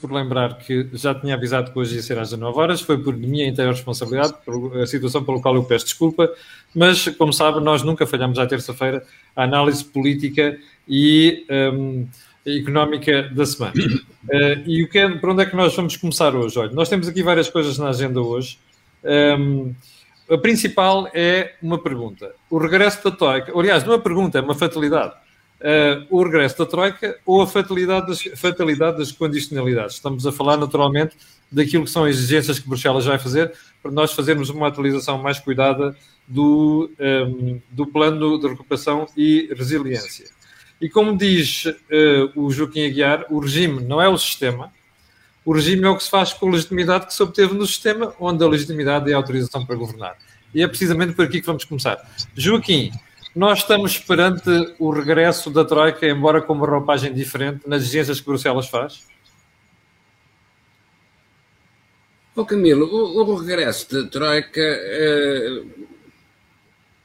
por lembrar que já tinha avisado que hoje ia ser às 19 horas, foi por minha inteira responsabilidade, a situação pelo qual eu peço desculpa, mas, como sabe, nós nunca falhamos à terça-feira a análise política e um, económica da semana. Uh, e o que é, para onde é que nós vamos começar hoje? Olha, nós temos aqui várias coisas na agenda hoje. Um, a principal é uma pergunta. O regresso da Troika, aliás, não é uma pergunta, é uma fatalidade uh, o regresso da Troika ou a fatalidade das, fatalidade das condicionalidades. Estamos a falar naturalmente daquilo que são as exigências que Bruxelas vai fazer para nós fazermos uma atualização mais cuidada do, um, ehm, do plano de recuperação e resiliência. E como diz uh, o Joaquim Aguiar, o regime não é o sistema, o regime é o que se faz com a legitimidade que se obteve no sistema, onde a legitimidade é a autorização para governar. E é precisamente por aqui que vamos começar. Joaquim, nós estamos perante o regresso da Troika, embora com uma roupagem diferente, nas exigências que Bruxelas faz? Oh, Camilo, o, o regresso da Troika é,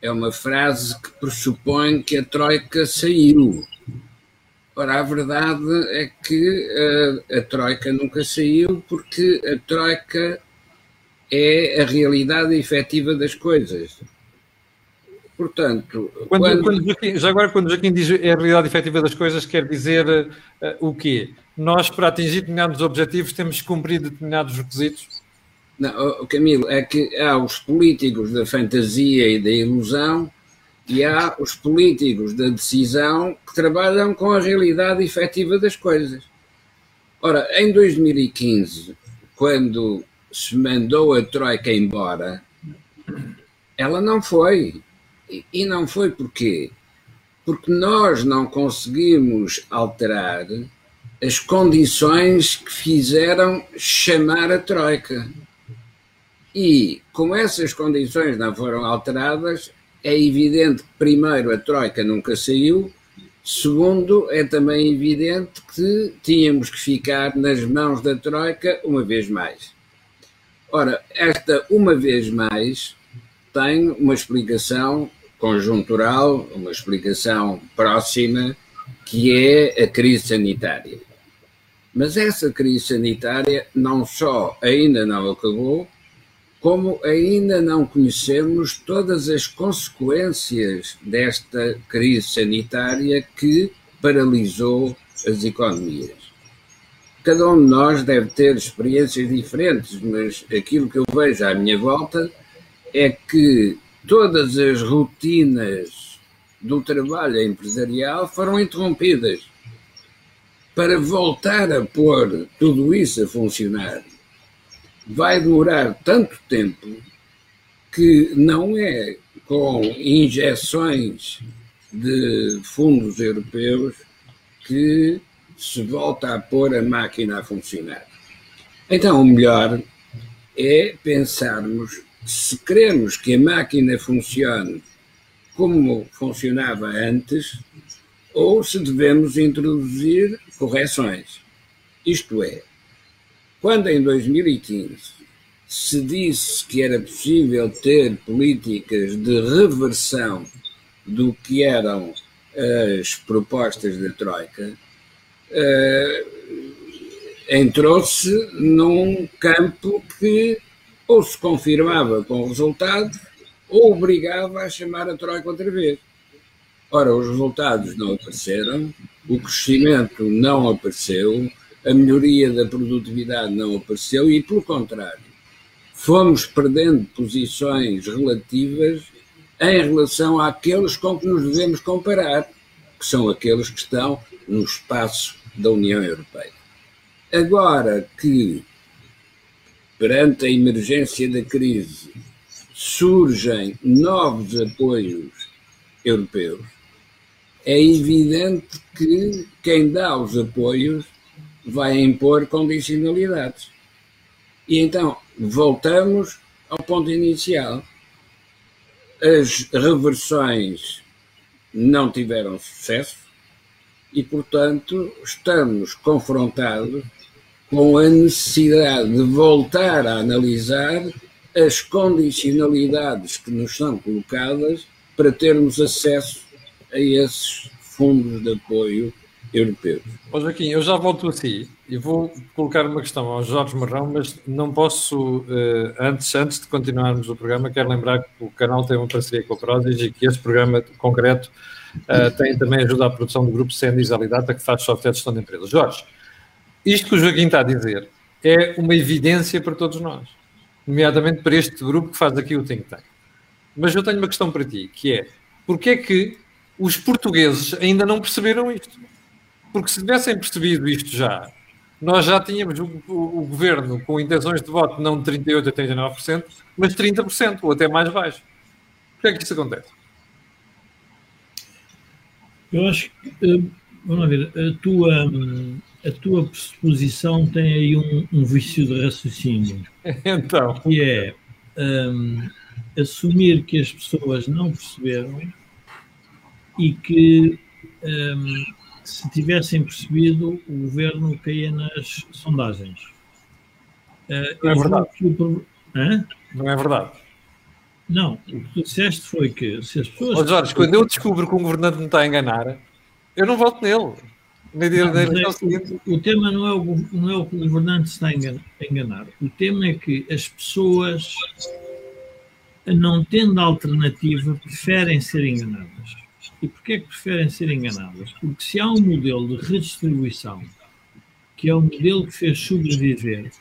é uma frase que pressupõe que a Troika saiu. Ora, a verdade é que a, a Troika nunca saiu porque a Troika é a realidade efetiva das coisas. Portanto, quando, quando... Quando Joaquim, já agora, quando Joaquim diz é a realidade efetiva das coisas, quer dizer uh, o quê? Nós, para atingir determinados objetivos, temos que cumprir determinados requisitos? Não, Camilo, é que há os políticos da fantasia e da ilusão e há os políticos da decisão que trabalham com a realidade efetiva das coisas. Ora, em 2015, quando se mandou a Troika embora, ela não foi e não foi porquê? Porque nós não conseguimos alterar as condições que fizeram chamar a Troika. E, como essas condições não foram alteradas, é evidente que, primeiro, a Troika nunca saiu, segundo, é também evidente que tínhamos que ficar nas mãos da Troika uma vez mais. Ora, esta uma vez mais tem uma explicação conjuntural, uma explicação próxima, que é a crise sanitária. Mas essa crise sanitária não só ainda não acabou, como ainda não conhecemos todas as consequências desta crise sanitária que paralisou as economias. Cada um de nós deve ter experiências diferentes, mas aquilo que eu vejo à minha volta é que todas as rotinas do trabalho empresarial foram interrompidas. Para voltar a pôr tudo isso a funcionar, vai demorar tanto tempo que não é com injeções de fundos europeus que se volta a pôr a máquina a funcionar. Então, o melhor é pensarmos se queremos que a máquina funcione como funcionava antes, ou se devemos introduzir correções. Isto é, quando em 2015 se disse que era possível ter políticas de reversão do que eram as propostas da Troika, uh, entrou-se num campo que ou se confirmava com o resultado ou obrigava a chamar a Troika outra vez. Ora, os resultados não apareceram, o crescimento não apareceu, a melhoria da produtividade não apareceu e, pelo contrário, fomos perdendo posições relativas em relação àqueles com que nos devemos comparar, que são aqueles que estão no espaço da União Europeia. Agora que perante a emergência da crise, surgem novos apoios europeus, é evidente que quem dá os apoios vai impor condicionalidades. E então voltamos ao ponto inicial. As reversões não tiveram sucesso e, portanto, estamos confrontados com a necessidade de voltar a analisar as condicionalidades que nos são colocadas para termos acesso a esses fundos de apoio europeus. Ó Joaquim, eu já volto a si e vou colocar uma questão ao Jorge Marrão, mas não posso, uh, antes, antes de continuarmos o programa, quero lembrar que o canal tem uma parceria com a Prozis e que este programa concreto uh, tem também ajuda à produção do grupo Sendis Alidata, que faz software de gestão de empresas. Jorge, isto que o Joaquim está a dizer é uma evidência para todos nós, nomeadamente para este grupo que faz aqui o Think Tank. Mas eu tenho uma questão para ti, que é, porquê é que os portugueses ainda não perceberam isto? Porque se tivessem percebido isto já, nós já tínhamos o, o, o governo com intenções de voto não de 38% a 39%, mas 30% ou até mais baixo. Porquê é que isso acontece? Eu acho que, eh, vamos ver, a tua, a tua pressuposição tem aí um, um vício de raciocínio. Então. Que é um, assumir que as pessoas não perceberam e que um, se tivessem percebido, o governo caía nas sondagens. Uh, não é verdade. O... Não é verdade. Não, o que tu disseste foi que se as pessoas. Oh, Jorge, quando eu descubro que um governante me está a enganar, eu não voto nele. Nem não, é, o, o, tema não é o, não é o que o governante está a enganar. O tema é que as pessoas, não tendo alternativa, preferem ser enganadas. E porquê é que preferem ser enganadas? Porque se há um modelo de redistribuição, que é o um modelo que fez sobreviver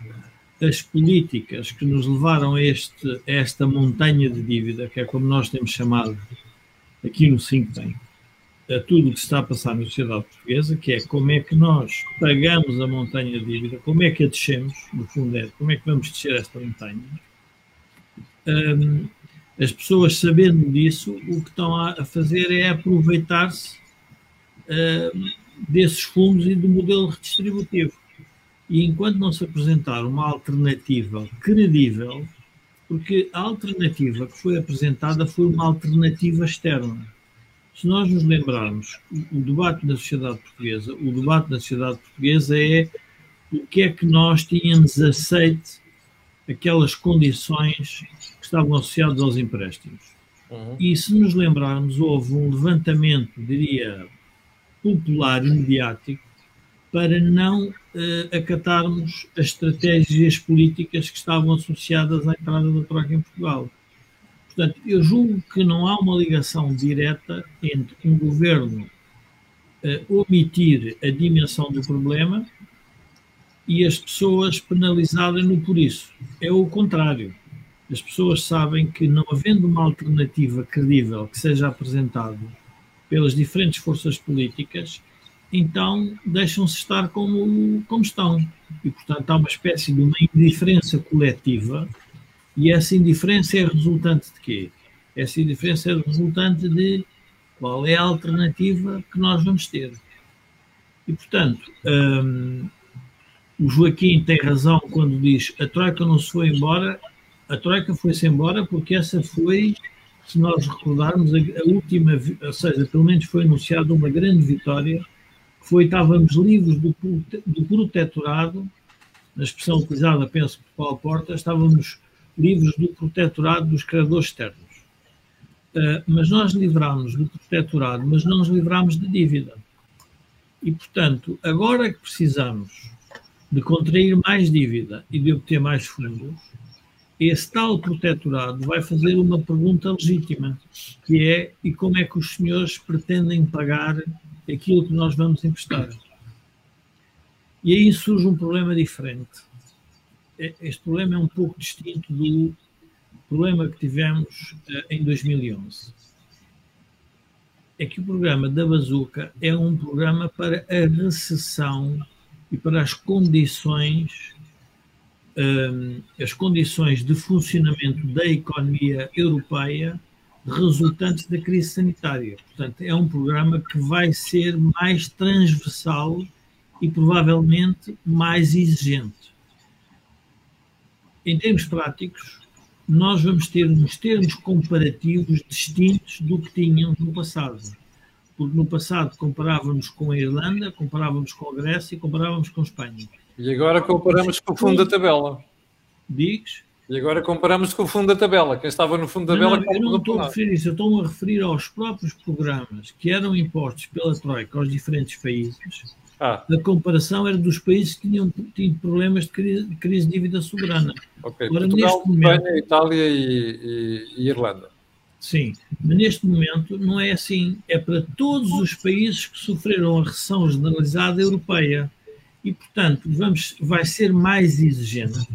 as políticas que nos levaram a, este, a esta montanha de dívida, que é como nós temos chamado aqui no Think Tank, a tudo o que está a passar na sociedade portuguesa, que é como é que nós pagamos a montanha de dívida, como é que a descemos, no fundo é, como é que vamos descer esta montanha. Um, as pessoas, sabendo disso, o que estão a fazer é aproveitar-se uh, desses fundos e do modelo redistributivo. E enquanto não se apresentar uma alternativa credível, porque a alternativa que foi apresentada foi uma alternativa externa. Se nós nos lembrarmos, o debate na sociedade portuguesa, o debate na sociedade portuguesa é o que é que nós tínhamos aceite aquelas condições estavam associados aos empréstimos. Uhum. E se nos lembrarmos, houve um levantamento, diria, popular e mediático para não uh, acatarmos as estratégias políticas que estavam associadas à entrada da Troika em Portugal. Portanto, eu julgo que não há uma ligação direta entre um governo uh, omitir a dimensão do problema e as pessoas penalizarem-no por isso. É o contrário as pessoas sabem que, não havendo uma alternativa credível que seja apresentada pelas diferentes forças políticas, então deixam-se estar como, como estão. E, portanto, há uma espécie de uma indiferença coletiva, e essa indiferença é resultante de quê? Essa indiferença é resultante de qual é a alternativa que nós vamos ter. E, portanto, hum, o Joaquim tem razão quando diz a Troika não se foi embora, a Troika foi-se embora porque essa foi, se nós recordarmos, a, a, última, ou seja, pelo menos foi anunciada uma grande vitória, que foi, estávamos livres do, do protetorado, na expressão utilizada, penso, por Paulo Porta, estávamos livres do protetorado dos credores externos. Uh, mas nós livrámos do protetorado, mas não nos livrámos de dívida. E, portanto, agora que precisamos de contrair mais dívida e de obter mais fundos, esse tal protetorado vai fazer uma pergunta legítima, que é e como é que os senhores pretendem pagar aquilo que nós vamos emprestar? E aí surge um problema diferente. É, este problema é um pouco distinto do problema que tivemos uh, em 2011. É que o programa da Bazuca é um programa para a recessão e para as condições um, as condições de funcionamento da economia europeia resultantes da crise sanitária. Portanto, é um programa que vai ser mais transversal e provavelmente mais exigente. Em termos práticos, nós vamos ter uns termos comparativos distintos do que tínhamos no passado. Porque no passado comparávamos com a Irlanda, comparávamos com a Grécia e comparávamos com a Espanha. E agora comparamos com o fundo da tabela. Diz? E agora comparamos com o fundo da tabela. Quem estava no fundo da tabela. Não, eu não estou a referir isso, eu estou a referir aos próprios programas que eram impostos pela Troika aos diferentes países. Ah. A comparação era dos países que tinham tido problemas de crise de, crise de dívida soberana. Ok, Agora, Portugal, momento, Espanha, Itália e, e, e Irlanda. Sim, mas neste momento não é assim. É para todos os países que sofreram a recessão generalizada europeia. E, portanto, vamos, vai ser mais exigente.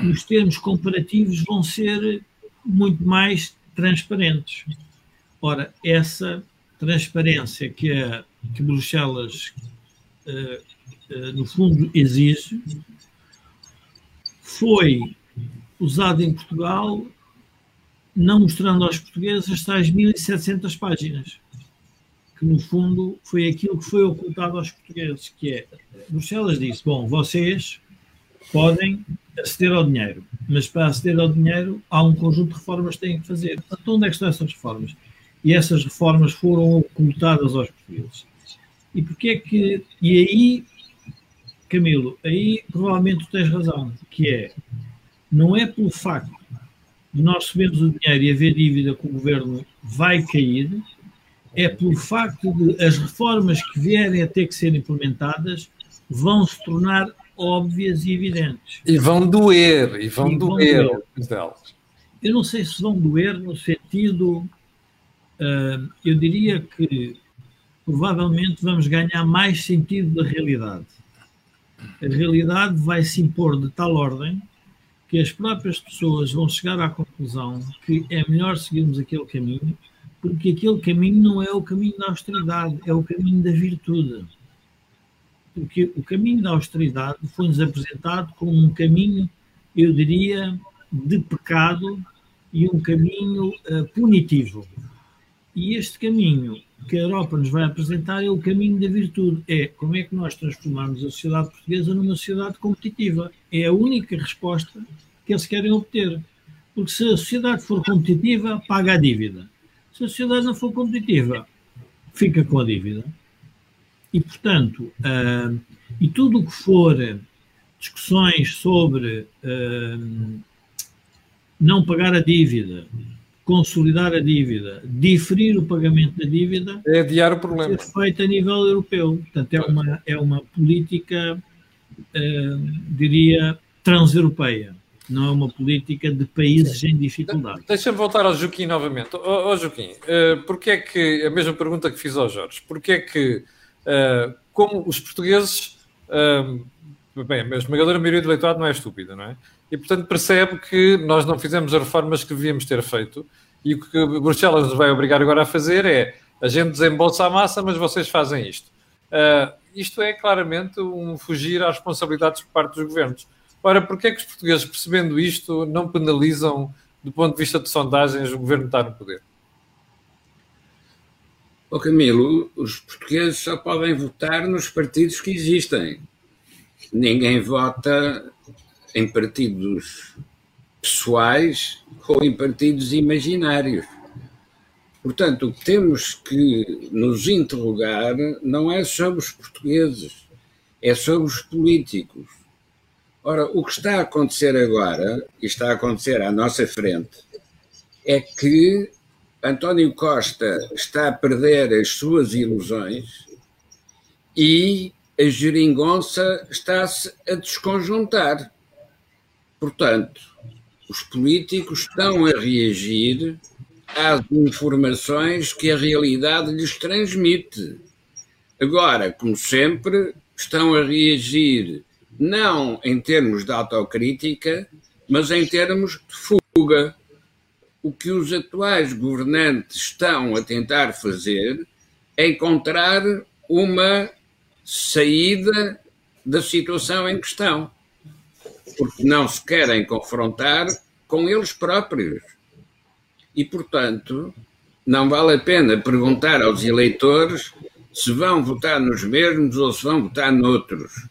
E os termos comparativos vão ser muito mais transparentes. Ora, essa transparência que, a, que Bruxelas, no fundo, exige, foi usada em Portugal não mostrando aos portugueses as tais 1.700 páginas, que no fundo foi aquilo que foi ocultado aos portugueses, que é, Bruxelas disse, bom, vocês podem aceder ao dinheiro, mas para aceder ao dinheiro há um conjunto de reformas que têm que fazer. Então onde é que estão essas reformas? E essas reformas foram ocultadas aos portugueses. E porquê é que... E aí, Camilo, aí provavelmente tu tens razão, que é, não é pelo facto de nós recebemos o dinheiro e haver dívida que o governo vai cair, é pelo facto de as reformas que vierem a ter que ser implementadas vão se tornar óbvias e evidentes. E vão doer, e vão, e doer, doer. Eu não sei se vão doer no sentido, uh, eu diria que provavelmente vamos ganhar mais sentido da realidade. A realidade vai se impor de tal ordem que as próprias pessoas vão chegar à conclusão que é melhor seguirmos aquele caminho, porque aquele caminho não é o caminho da austeridade, é o caminho da virtude. Porque o caminho da austeridade foi-nos apresentado como um caminho, eu diria, de pecado e um caminho uh, punitivo. E este caminho que a Europa nos vai apresentar é o caminho da virtude. É como é que nós transformamos a sociedade portuguesa numa sociedade competitiva. É a única resposta que eles querem obter. Porque se a sociedade for competitiva, paga a dívida. Se a sociedade não for competitiva, fica com a dívida. E, portanto, uh, e tudo o que for discussões sobre uh, não pagar a dívida, consolidar a dívida, diferir o pagamento da dívida, é adiar o problema. Ser feito a nível europeu. Portanto, é uma, é uma política, uh, diria, transeuropeia. Não é uma política de países em dificuldade. Deixa-me voltar ao Joaquim novamente. Ó oh, oh, Joaquim, uh, porque é que, a mesma pergunta que fiz ao Jorge, porque é que, uh, como os portugueses, uh, bem, a esmagadora maioria do eleitorado não é estúpida, não é? E, portanto, percebe que nós não fizemos as reformas que devíamos ter feito e o que Bruxelas nos vai obrigar agora a fazer é a gente desembolsa a massa, mas vocês fazem isto. Uh, isto é claramente um fugir às responsabilidades por parte dos governos. Ora, porquê é que os portugueses, percebendo isto, não penalizam, do ponto de vista de sondagens, o governo está no poder? Ô Camilo, os portugueses só podem votar nos partidos que existem. Ninguém vota em partidos pessoais ou em partidos imaginários. Portanto, o que temos que nos interrogar não é sobre os portugueses, é sobre os políticos. Ora, o que está a acontecer agora, e está a acontecer à nossa frente, é que António Costa está a perder as suas ilusões e a geringonça está-se a desconjuntar. Portanto, os políticos estão a reagir às informações que a realidade lhes transmite. Agora, como sempre, estão a reagir não em termos de autocrítica, mas em termos de fuga. O que os atuais governantes estão a tentar fazer é encontrar uma saída da situação em questão porque não se querem confrontar com eles próprios. E, portanto, não vale a pena perguntar aos eleitores se vão votar nos mesmos ou se vão votar noutros.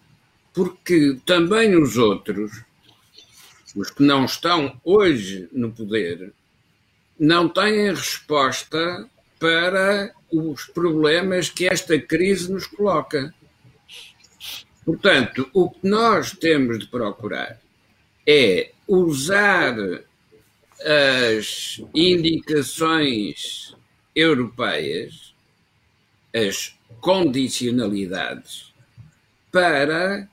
Porque também os outros, os que não estão hoje no poder, não têm resposta para os problemas que esta crise nos coloca. Portanto, o que nós temos de procurar é usar as indicações europeias, as condicionalidades, para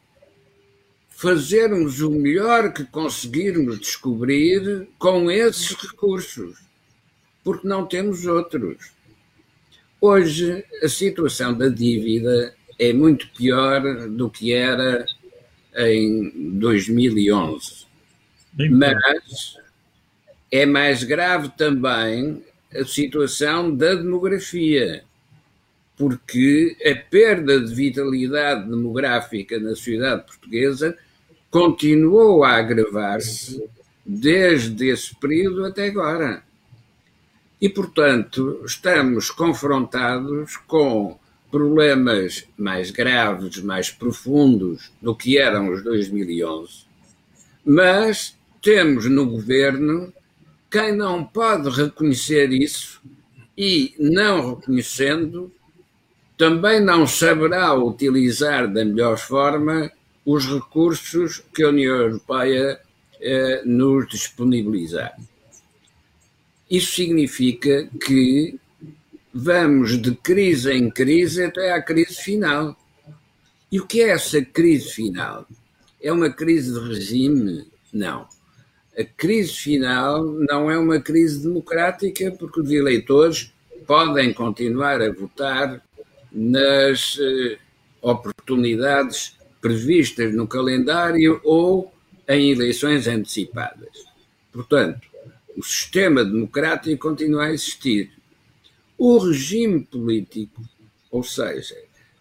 fazermos o melhor que conseguirmos descobrir com esses recursos, porque não temos outros. Hoje, a situação da dívida é muito pior do que era em 2011. Mas é mais grave também a situação da demografia, porque a perda de vitalidade demográfica na sociedade portuguesa continuou a agravar-se desde esse período até agora. E, portanto, estamos confrontados com problemas mais graves, mais profundos do que eram os 2011, mas temos no governo quem não pode reconhecer isso e, não reconhecendo, também não saberá utilizar da melhor forma os recursos que a União Europeia eh, nos disponibilizar. Isso significa que vamos de crise em crise até à crise final. E o que é essa crise final? É uma crise de regime? Não. A crise final não é uma crise democrática, porque os eleitores podem continuar a votar nas eh, oportunidades previstas no calendário ou em eleições antecipadas. Portanto, o sistema democrático continua a existir. O regime político, ou seja,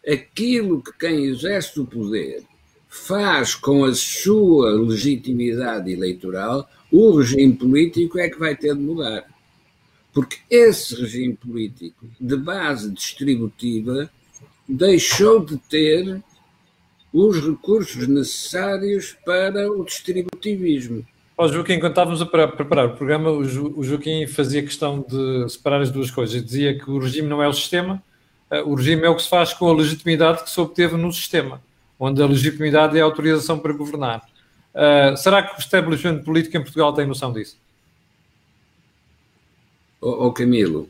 aquilo que quem exerce o poder faz com a sua legitimidade eleitoral, o regime político é que vai ter de mudar. Porque esse regime político de base distributiva deixou de ter os recursos necessários para o distributivismo. Ó, Joaquim, enquanto estávamos a preparar o programa, o, Joaquim fazia questão de separar as duas coisas. Dizia que o regime não é o sistema, eh, o regime é o que se faz com a legitimidade que se obteve no sistema, onde a legitimidade é a autorização para governar. Uh, será que o establishment político em Portugal tem noção disso? Ó oh, Camilo,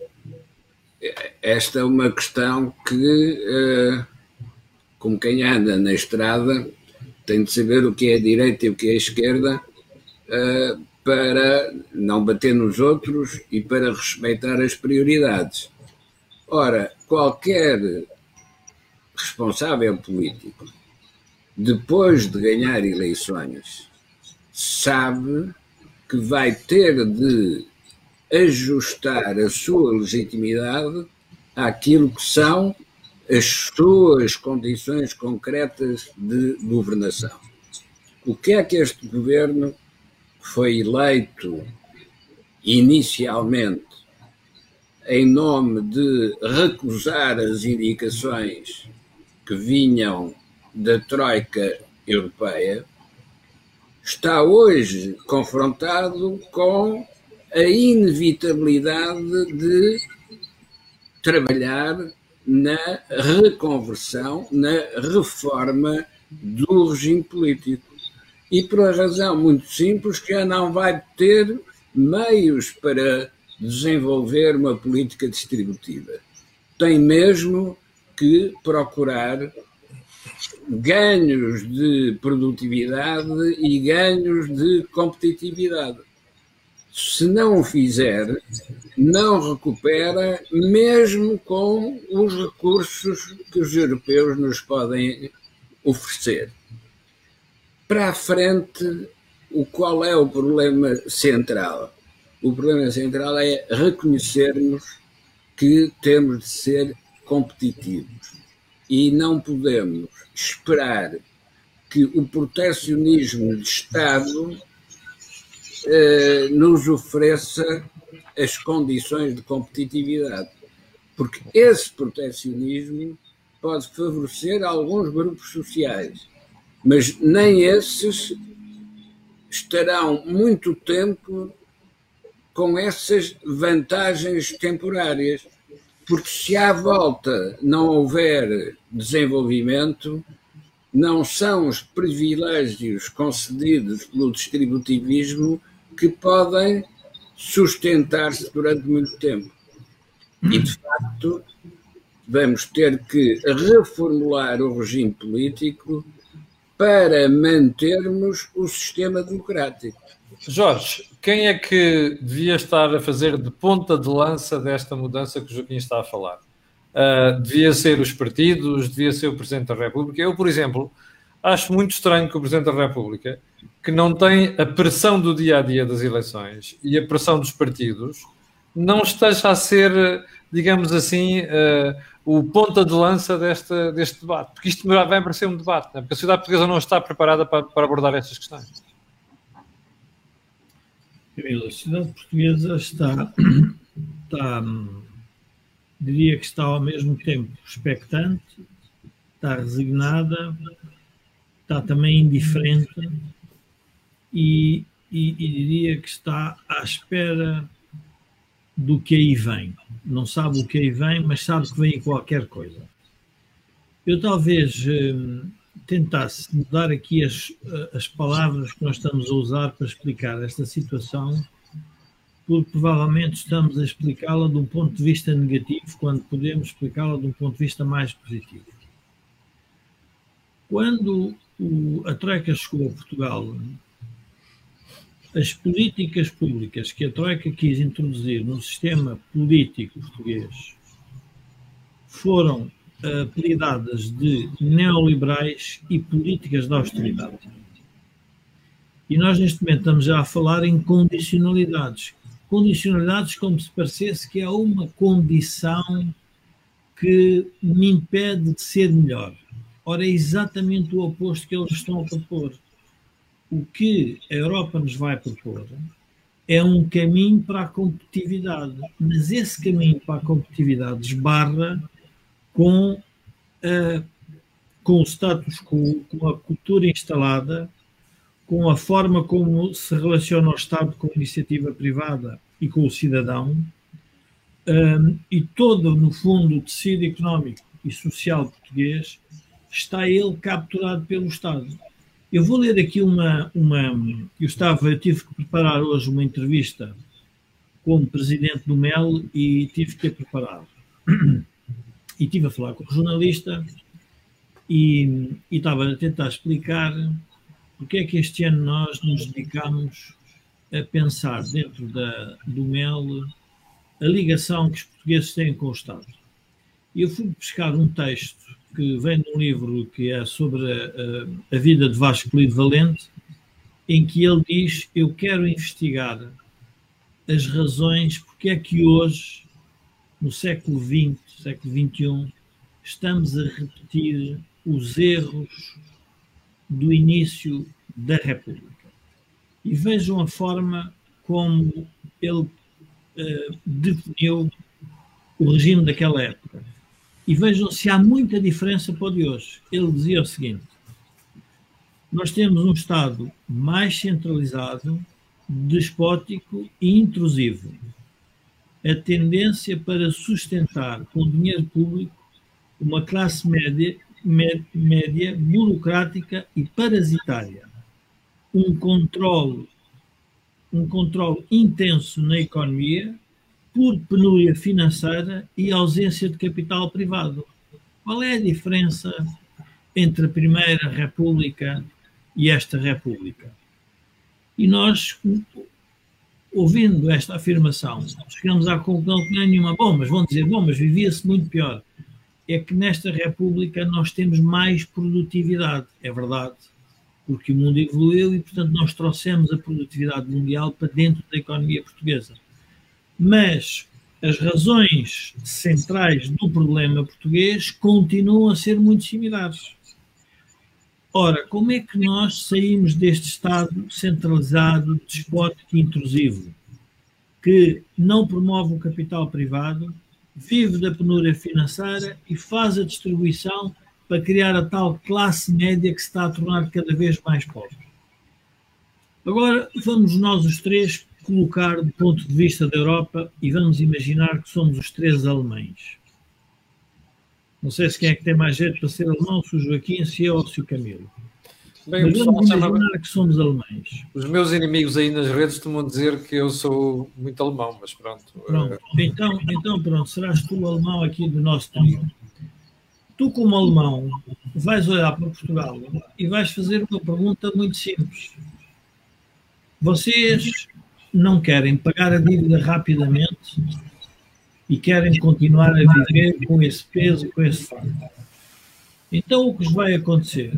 esta é uma questão que, uh, como quem anda na estrada, tem de saber o que é direita e o que é esquerda uh, para não bater nos outros e para respeitar as prioridades. Ora, qualquer responsável político, depois de ganhar eleições, sabe que vai ter de ajustar a sua legitimidade àquilo que são as suas condições concretas de governação. O que é que este governo foi eleito inicialmente em nome de recusar as indicações que vinham da Troika Europeia, está hoje confrontado com a inevitabilidade de trabalhar na reconversão, na reforma do regime político e por uma razão muito simples que já não vai ter meios para desenvolver uma política distributiva. Tem mesmo que procurar ganhos de produtividade e ganhos de competitividade. Se não o fizer, não recupera, mesmo com os recursos que os europeus nos podem oferecer para a frente, o qual é o problema central? O problema central é reconhecermos que temos de ser competitivos e não podemos esperar que o protecionismo de Estado eh, nos ofereça as condições de competitividade, porque esse protecionismo pode favorecer alguns grupos sociais mas nem esses estarão muito tempo com essas vantagens temporárias, porque se à volta não houver desenvolvimento, não são os privilégios concedidos pelo distributivismo que podem sustentar-se durante muito tempo. E, de facto, vamos ter que reformular o regime político para mantermos o sistema democrático. Jorge, quem é que devia estar a fazer de ponta de lança desta mudança que o Joaquim está a falar? Uh, devia ser os partidos, devia ser o Presidente da República. Eu, por exemplo, acho muito estranho que o Presidente da República, que não tem a pressão do dia a dia das eleições e a pressão dos partidos, não esteja a ser, digamos assim, uh, o ponta de lança deste, deste debate. Porque isto vai parecer um debate, né? porque a sociedade portuguesa não está preparada para, para abordar estas questões. A sociedade portuguesa está, está, diria que está ao mesmo tempo expectante, está resignada, está também indiferente e, e, e diria que está à espera do que aí vem. Não sabe o que aí vem, mas sabe que vem qualquer coisa. Eu talvez hum, tentasse mudar aqui as, as palavras que nós estamos a usar para explicar esta situação, porque provavelmente estamos a explicá-la de um ponto de vista negativo, quando podemos explicá-la de um ponto de vista mais positivo. Quando o, a Troika chegou a Portugal, as políticas públicas que a Troika quis introduzir no sistema político português foram apelidadas de neoliberais e políticas de austeridade. E nós, neste momento, estamos já a falar em condicionalidades. Condicionalidades como se parecesse que é uma condição que me impede de ser melhor. Ora, é exatamente o oposto que eles estão a propor. O que a Europa nos vai propor é um caminho para a competitividade, mas esse caminho para a competitividade esbarra com, uh, com o status quo, com a cultura instalada, com a forma como se relaciona o Estado com a iniciativa privada e com o cidadão, um, eh, e todo, no fundo, o tecido económico e social português está ele capturado pelo Estado. Eu vou ler aqui uma. uma eu, estava, eu tive que preparar hoje uma entrevista como presidente do MEL e tive que a preparar. E estive a falar com o jornalista e, e estava a tentar explicar porque é que este ano nós nos dedicamos a pensar dentro da, do MEL a ligação que os portugueses têm com o Estado. E eu fui buscar um texto que vem de um livro que é sobre a, a, vida de Vasco Lido Valente, em que ele diz: Eu quero investigar as razões porque é que hoje, no século XX, século XXI, estamos a repetir os erros do início da República. E vejam a forma como ele uh, definiu o regime daquela época e vejam se há muita diferença para o de hoje. Ele dizia o seguinte: nós temos um Estado mais centralizado, despótico e intrusivo. A tendência para sustentar com dinheiro público uma classe média, média burocrática e parasitária. Um controle, um controle intenso na economia por penúria financeira e ausência de capital privado. Qual é a diferença entre a Primeira República e esta República? E nós, ouvindo esta afirmação, chegamos à conclusão que não é nenhuma. Bom, mas vão dizer, bom, mas vivia-se muito pior. É que nesta República nós temos mais produtividade, é verdade, porque o mundo evoluiu e, portanto, nós trouxemos a produtividade mundial para dentro da economia portuguesa mas as razões centrais do problema português continuam a ser muito similares. Ora, como é que nós saímos deste Estado centralizado, despótico e intrusivo, que não promove o capital privado, vive da penúria financeira e faz a distribuição para criar a tal classe média que se está a tornar cada vez mais pobre? Agora vamos nós os três colocar do ponto de vista da Europa e vamos imaginar que somos os três alemães. Não sei se quem é que tem mais jeito para ser alemão, se o Joaquim, se eu ou se o Camilo. Bem, Mas vamos imaginar que somos alemães. Os meus inimigos aí nas redes costumam dizer que eu sou muito alemão, mas pronto. pronto. Então, então, pronto, serás tu o alemão aqui do nosso trio. Tu, como alemão, vais olhar para Portugal e vais fazer uma pergunta muito simples. Vocês não querem pagar a dívida rapidamente e querem continuar a viver com esse peso, com esse fardo. Então, o que vai acontecer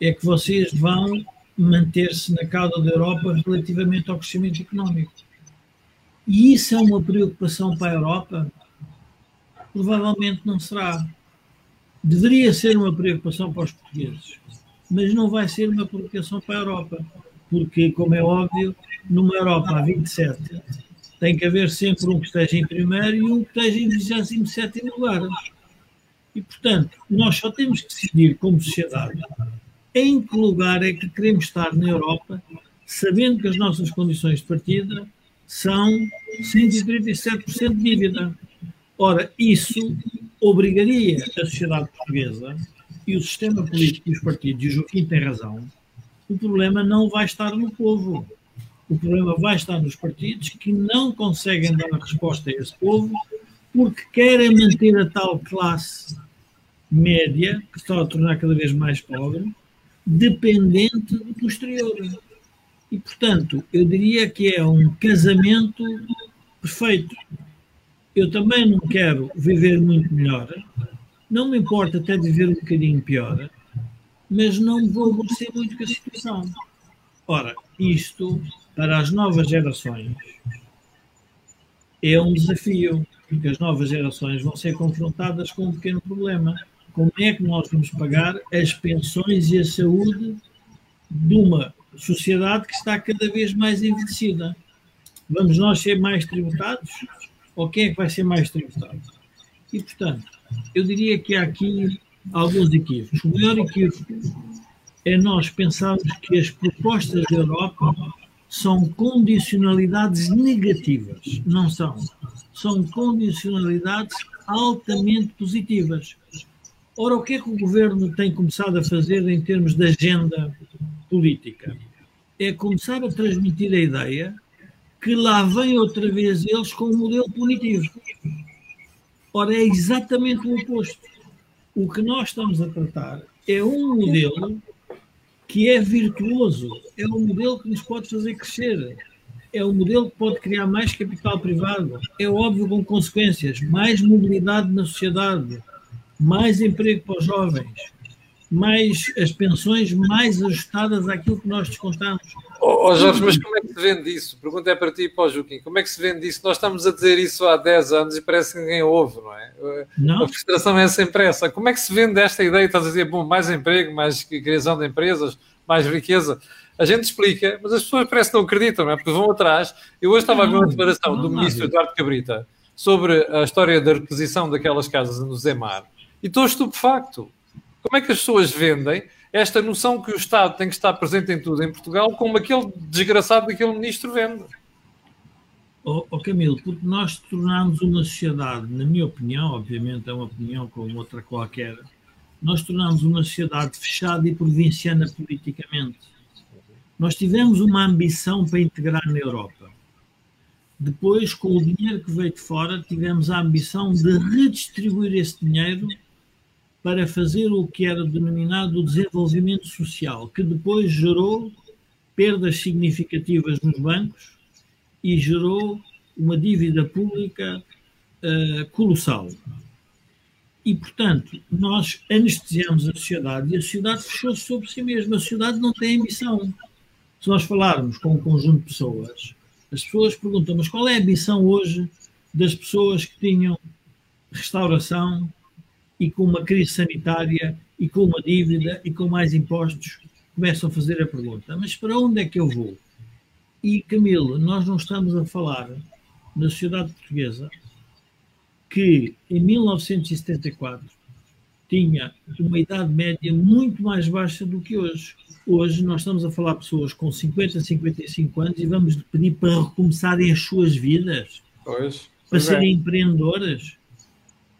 é que vocês vão manter-se na cauda da Europa relativamente ao crescimento económico. E isso é uma preocupação para a Europa? Provavelmente não será. Deveria ser uma preocupação para os portugueses, mas não vai ser uma preocupação para a Europa, porque, como é óbvio, numa Europa a 27 tem que haver sempre um que esteja em primeiro e um que esteja em 27 lugar. E, portanto, nós só temos que decidir como sociedade em que lugar é que queremos estar na Europa, sabendo que as nossas condições de partida são 137% de dívida. Ora, isso obrigaria a sociedade portuguesa e o sistema político e os partidos, e o Joaquim tem razão, o problema não vai estar no povo. O problema vai estar nos partidos que não conseguem dar resposta a esse povo porque querem manter a tal classe média, que está a tornar cada vez mais pobre, dependente do exterior. E, portanto, eu diria que é um casamento perfeito. Eu também não quero viver muito melhor, não me importa até viver um bocadinho pior, mas não vou aborrecer muito com a situação. Ora, isto, para as novas gerações, é um desafio, porque as novas gerações vão ser confrontadas com um pequeno problema como é que nós vamos pagar as pensões e a saúde de uma sociedade que está cada vez mais envelhecida. Vamos nós ser mais tributados? Ou quem é que vai ser mais tributado? E, portanto, eu diria que há aqui alguns equívocos. O maior equívoco é nós pensarmos que as propostas da Europa são condicionalidades negativas. Não são. São condicionalidades altamente positivas. Ora, o que é que o governo tem começado a fazer em termos de agenda política? É começar a transmitir a ideia que lá vem outra vez eles com um modelo punitivo. Ora, é exatamente o oposto. O que nós estamos a tratar é um modelo que é virtuoso, é um modelo que nos pode fazer crescer, é um modelo que pode criar mais capital privado, é óbvio com consequências, mais mobilidade na sociedade, mais emprego para os jovens, mais as pensões mais ajustadas àquilo que nós descontamos. Oh, oh, Jorge, mas como é que se vende isso? Pergunta é para ti e para o Joaquim. Como é que se vende isso? Nós estamos a dizer isso há 10 anos e parece que ninguém ouve, não é? Não. A frustração é sempre essa. Como é que se vende esta ideia? Estás a dizer, bom, mais emprego, mais criação de empresas, mais riqueza. A gente explica, mas as pessoas parece que não acreditam, não é? Porque vão atrás. Eu hoje estava a ver uma declaração do ministro Eduardo Cabrita sobre a história da requisição daquelas casas no Zemar e estou estupefacto. Como é que as pessoas vendem esta noção que o Estado tem que estar presente em tudo em Portugal, como aquele desgraçado daquele ministro vende? Oh, oh Camilo, porque nós tornamos uma sociedade, na minha opinião, obviamente é uma opinião como outra qualquer, nós tornamos uma sociedade fechada e provinciana politicamente. Nós tivemos uma ambição para integrar na Europa. Depois, com o dinheiro que veio de fora, tivemos a ambição de redistribuir esse dinheiro para fazer o que era denominado desenvolvimento social, que depois gerou perdas significativas nos bancos e gerou uma dívida pública uh, colossal. E, portanto, nós anestesiamos a sociedade e a sociedade fechou-se sobre si mesma. A sociedade não tem ambição. Se nós falarmos com um conjunto de pessoas, as pessoas perguntam: mas qual é a ambição hoje das pessoas que tinham restauração, e com uma crise sanitária e com uma dívida e com mais impostos, começam a fazer a pergunta: mas para onde é que eu vou? E Camilo, nós não estamos a falar na sociedade portuguesa que em 1974 tinha uma idade média muito mais baixa do que hoje. Hoje nós estamos a falar de pessoas com 50, 55 anos e vamos pedir para recomeçarem as suas vidas, pois, para serem é. empreendedoras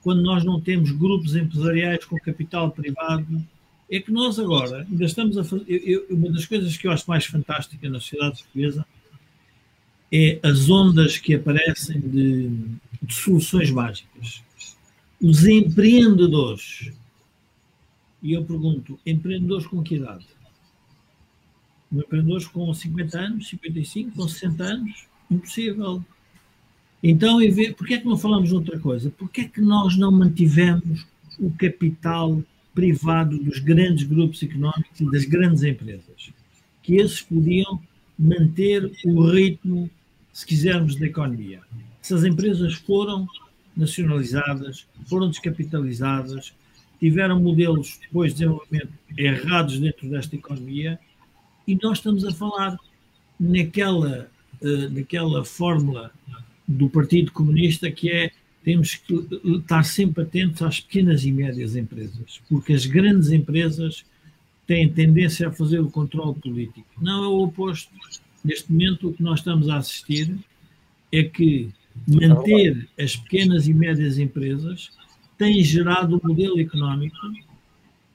quando nós não temos grupos empresariais com capital privado, é que nós agora ainda estamos a fazer. Eu, uma das coisas que eu acho mais fantástica na sociedade portuguesa é as ondas que aparecem de, de soluções mágicas. Os empreendedores, e eu pergunto, empreendedores com que idade? Empreendedores com 50 anos, 55, com 60 anos? Impossível. Então, por que é que não falamos de outra coisa? Por que é que nós não mantivemos o capital privado dos grandes grupos económicos e das grandes empresas? Que esses podiam manter o ritmo, se quisermos, da economia. Essas empresas foram nacionalizadas, foram descapitalizadas, tiveram modelos depois de desenvolvimento errados dentro desta economia e nós estamos a falar naquela, uh, naquela fórmula do Partido Comunista, que é temos que estar sempre atentos às pequenas e médias empresas, porque as grandes empresas têm tendência a fazer o controle político. Não é o oposto. Neste momento, o que nós estamos a assistir é que manter as pequenas e médias empresas tem gerado um modelo económico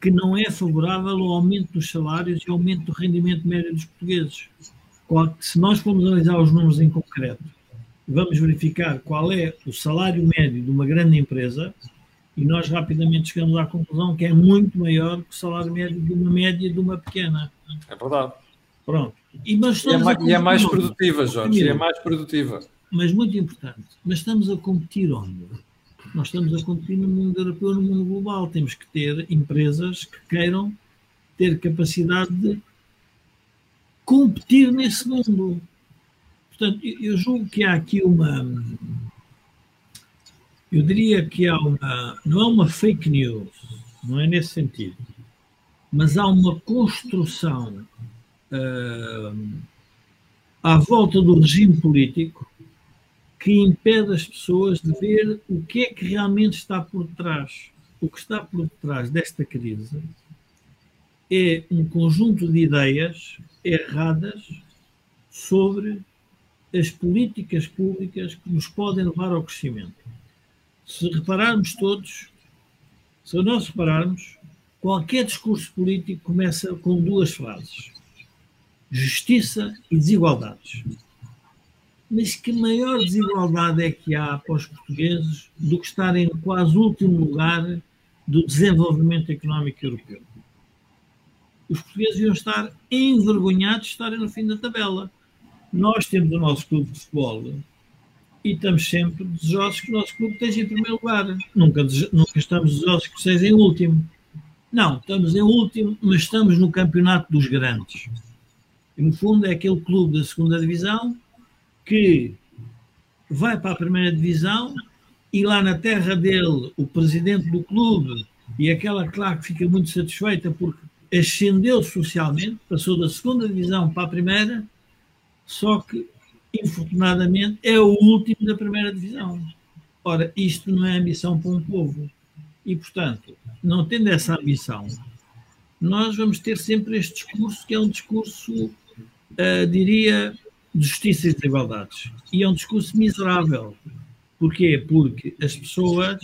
que não é favorável ao aumento dos salários e ao aumento do rendimento médio dos portugueses. Se nós formos analisar os números em concreto, vamos verificar qual é o salário médio de uma grande empresa e nós rapidamente chegamos à conclusão que é muito maior que o salário médio de uma média de uma pequena. É verdade. Pronto. E, mas e, é, mais, e é mais produtiva, Jorge, e é mais produtiva. Mas muito importante, mas estamos a competir onde? Nós estamos a competir no mundo europeu, no mundo global. Temos que ter empresas que queiram ter capacidade de competir nesse mundo. Portanto, eu julgo que há aqui uma. Eu diria que há uma. Não é uma fake news, não é nesse sentido, mas há uma construção uh, à volta do regime político que impede as pessoas de ver o que é que realmente está por trás. O que está por trás desta crise é um conjunto de ideias erradas sobre as políticas públicas que nos podem levar ao crescimento. Se repararmos todos, se nós repararmos, qualquer discurso político começa com duas frases: justiça e desigualdades. Mas que maior desigualdade é que há para os portugueses do que estarem no quase último lugar do desenvolvimento económico europeu? Os portugueses iam estar envergonhados de estarem no fim da tabela nós temos o nosso clube de futebol e estamos sempre desejosos que o nosso clube esteja em primeiro lugar. Nunca, nunca estamos desejosos que seja em último. Não, estamos em último, mas estamos no campeonato dos grandes. E no fundo é aquele clube da segunda divisão que vai para a primeira divisão e lá na terra dele o presidente do clube e aquela claro que fica muito satisfeita porque ascendeu socialmente, passou da segunda divisão para a primeira só que, infortunadamente, é o último da primeira divisão. Ora, isto não é ambição para um povo. E, portanto, não tendo essa ambição, nós vamos ter sempre este discurso, que é um discurso, uh, diria, de justiça e desigualdades. E é um discurso miserável. Porquê? Porque as pessoas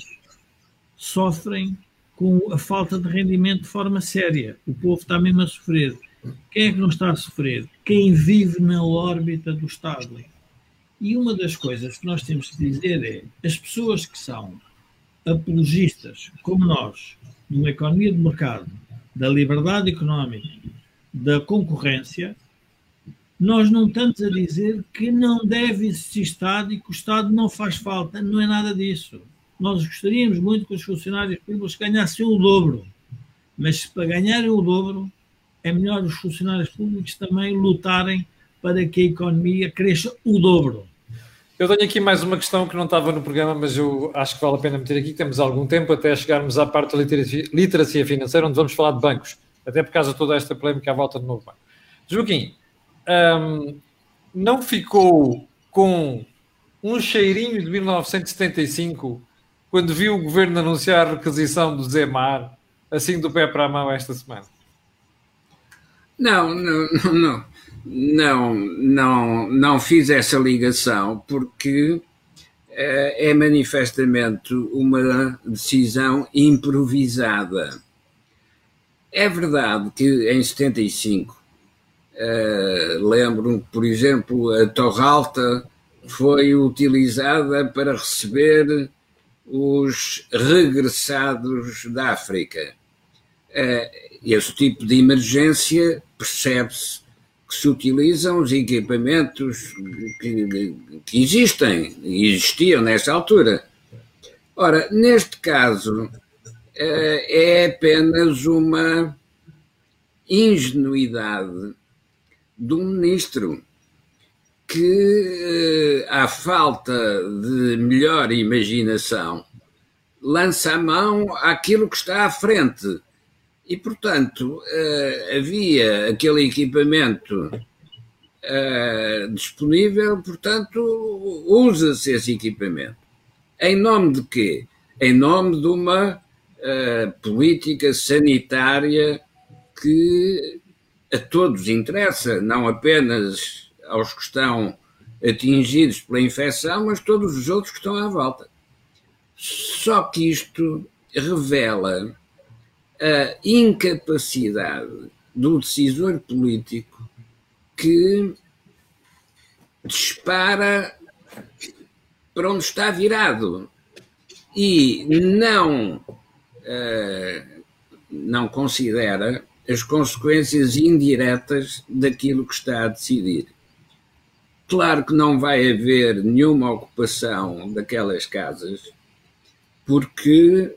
sofrem com a falta de rendimento de forma séria. O povo está mesmo a sofrer. Quem é que não está a sofrer? Quem vive na órbita do Estado. E uma das coisas que nós temos que dizer é as pessoas que são apologistas, como nós, de uma economia de mercado, da liberdade económica, da concorrência, nós não estamos a dizer que não deve existir Estado e que o Estado não faz falta. Não é nada disso. Nós gostaríamos muito que os funcionários públicos ganhassem o dobro. Mas para ganharem o dobro, é melhor os funcionários públicos também lutarem para que a economia cresça o dobro. Eu tenho aqui mais uma questão que não estava no programa, mas eu acho que vale a pena meter aqui. Temos algum tempo até chegarmos à parte da literacia, financeira, onde vamos falar de bancos, até por causa de toda esta polémica à volta do novo banco. Joaquim, hum, não ficou com um cheirinho de 1975 quando viu o governo anunciar a requisição do Zemar, assim do pé para a mão esta semana? Não, não, não, não, não, fiz essa ligação porque é manifestamente uma decisão improvisada. É verdade que em 75, uh, lembro por exemplo, a Torre Alta foi utilizada para receber os regressados da África. Uh, esse tipo de emergência percebe-se que se utilizam os equipamentos que, que existem e existiam nessa altura. Ora, neste caso, eh, é apenas uma ingenuidade do ministro que, eh, à falta de melhor imaginação, lança a mão àquilo que está à frente e, portanto, uh, havia aquele equipamento uh, disponível, portanto, usa-se esse equipamento. Em nome de quê? Em nome de uma uh, política sanitária que a todos interessa, não apenas aos que estão atingidos pela infecção, mas todos os outros que estão à volta. Só que isto revela a incapacidade do decisor político que dispara para onde está virado e não, uh, não considera as consequências indiretas daquilo que está a decidir. Claro que não vai haver nenhuma ocupação daquelas casas, porque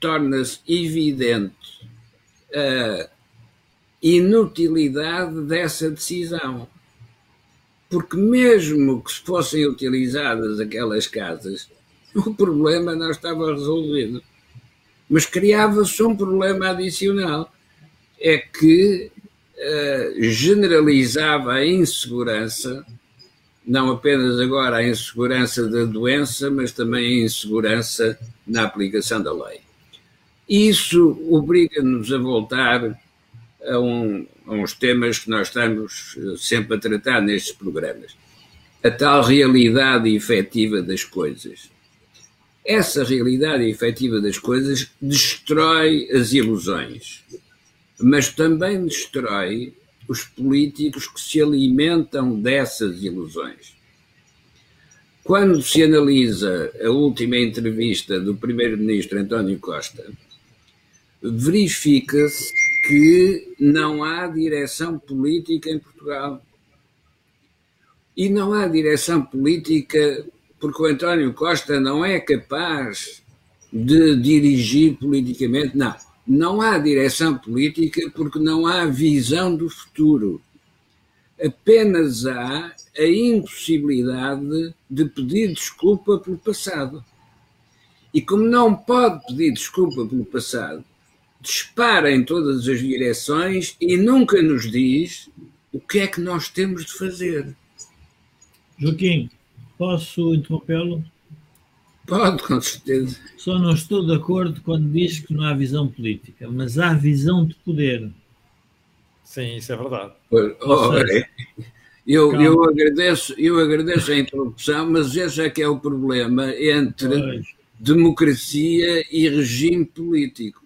torna-se evidente a inutilidade dessa decisão. Porque, mesmo que fossem utilizadas aquelas casas, o problema não estava resolvido. Mas criava-se um problema adicional: é que uh, generalizava a insegurança, não apenas agora a insegurança da doença, mas também a insegurança na aplicação da lei. Isso obriga-nos a voltar a, um, a, uns temas que nós estamos eh, sempre a tratar nestes programas. A tal realidade efetiva das coisas. Essa realidade efetiva das coisas destrói as ilusões, mas também destrói os políticos que se alimentam dessas ilusões. Quando se analisa a última entrevista do primeiro-ministro António Costa, verifica-se que não há direção política em Portugal. E não há direção política porque o António Costa não é capaz de dirigir politicamente. Não. Não há direção política porque não há visão do futuro. Apenas há a impossibilidade de pedir desculpa pelo passado. E como não pode pedir desculpa pelo passado, dispara em todas as direções e nunca nos diz o que é que nós temos de fazer. Joaquim, posso interrompê-lo? Pode, com certeza. Só não estou de acordo quando diz que não há visão política, mas há visão de poder. Sim, isso é verdade. Oh, eu, eu, agradeço, eu agradeço a interrupção, mas esse é que é o problema entre pois. democracia e regime político.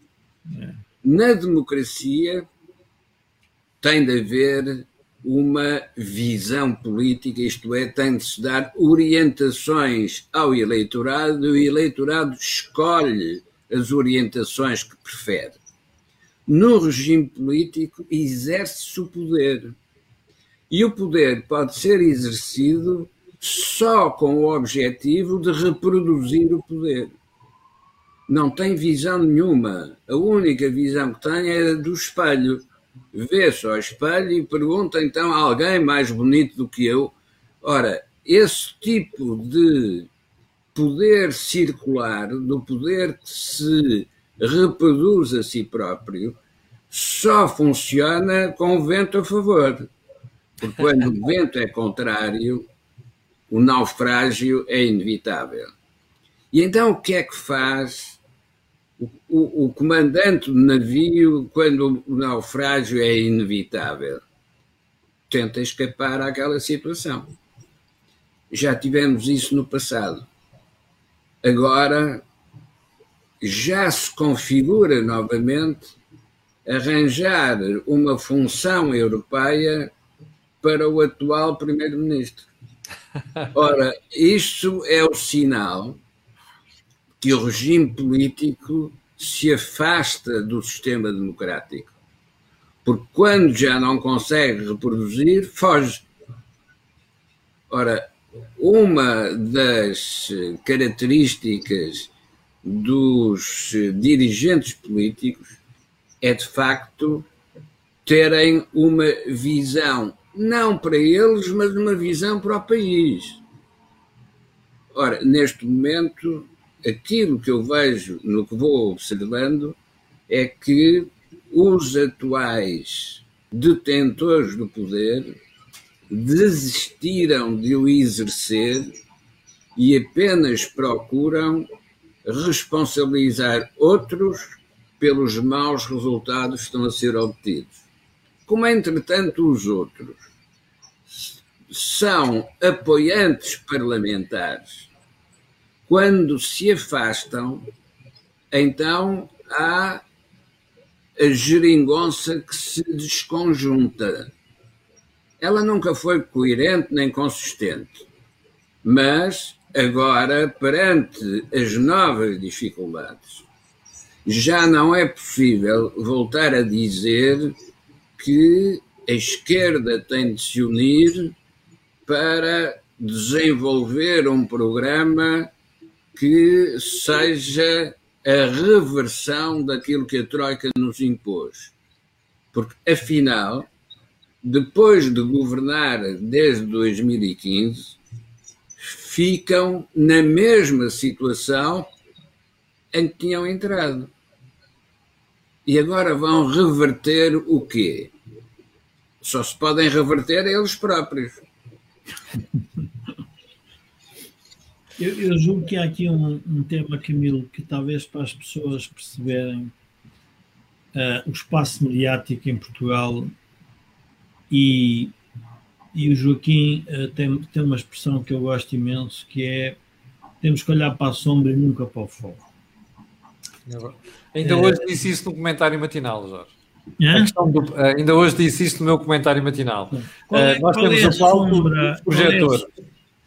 Na democracia tem de haver uma visão política, isto é, tem de se dar orientações ao eleitorado e o eleitorado escolhe as orientações que prefere. No regime político, exerce-se o poder. E o poder pode ser exercido só com o objetivo de reproduzir o poder não tem visão nenhuma. A única visão que tem é do espelho. Vê-se ao espelho e pergunta então a alguém mais bonito do que eu. Ora, esse tipo de poder circular, do poder que se reproduz a si próprio, só funciona com o vento a favor. Porque quando o vento é contrário, o naufrágio é inevitável. E então o que é que faz o, o, comandante do navio, quando o naufrágio é inevitável, tenta escapar àquela situação. Já tivemos isso no passado. agora já se configura novamente arranjar uma função europeia para o atual primeiro-ministro. Ora, isto é o sinal que o regime político se afasta do sistema democrático. Porque quando já não consegue reproduzir, foge. Ora, uma das características dos dirigentes políticos é de facto terem uma visão, não para eles, mas uma visão para o país. Ora, neste momento, aquilo que eu vejo no que vou observando é que os atuais detentores do poder desistiram de o exercer e apenas procuram responsabilizar outros pelos maus resultados que estão a ser obtidos. Como, entretanto, os outros são apoiantes parlamentares, quando se afastam, então há a geringonça que se desconjunta. Ela nunca foi coerente nem consistente, mas agora, perante as novas dificuldades, já não é possível voltar a dizer que a esquerda tem de se unir para desenvolver um programa que seja a reversão daquilo que a Troika nos impôs. Porque, afinal, depois de governar desde 2015, ficam na mesma situação em que tinham entrado. E agora vão reverter o quê? Só se podem reverter eles próprios. Eu, eu, julgo que há aqui um, um, tema, Camilo, que talvez para as pessoas perceberem uh, o espaço mediático em Portugal e, e o Joaquim uh, tem, tem uma expressão que eu gosto imenso, que é temos que olhar para a sombra e nunca para o fogo. Ainda hoje disse isso no comentário matinal, Jorge. É? Do, ainda hoje disse isso no meu comentário matinal. É, uh, nós temos é o palco projetor.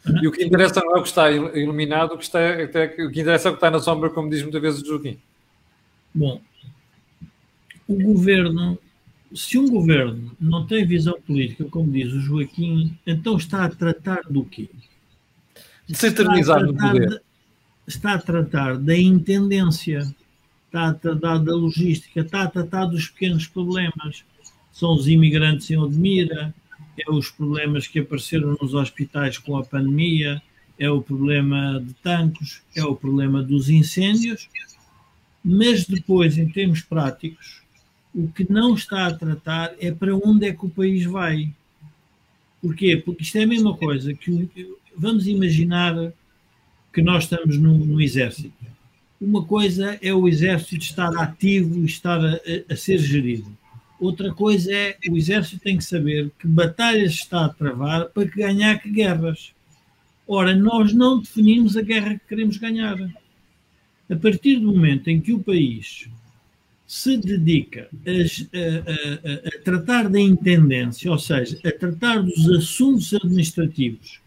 E o que interessa não é o que está iluminado, o que, está, até, o que interessa é o que está na sombra, como diz muitas vezes o Joaquim. Bom, o governo, se um governo não tem visão política, como diz o Joaquim, então está a tratar do quê? De se eternizar no poder. De, está a tratar da intendência, está a tratar da logística, está a tratar dos pequenos problemas. São os imigrantes em Odmira, é os problemas que apareceram nos hospitais com a pandemia, é o problema de tanques, é o problema dos incêndios, mas depois, em termos práticos, o que não está a tratar é para onde é que o país vai. Porquê? Porque isto é a mesma coisa que vamos imaginar que nós estamos no, no exército. Uma coisa é o exército estar ativo e estar a, a ser gerido. Outra coisa é o exército tem que saber que batalhas está a travar para que ganhar que guerras. Ora, nós não definimos a guerra que queremos ganhar. A partir do momento em que o país se dedica a, a, a, a, tratar da intendência, ou seja, a tratar dos assuntos administrativos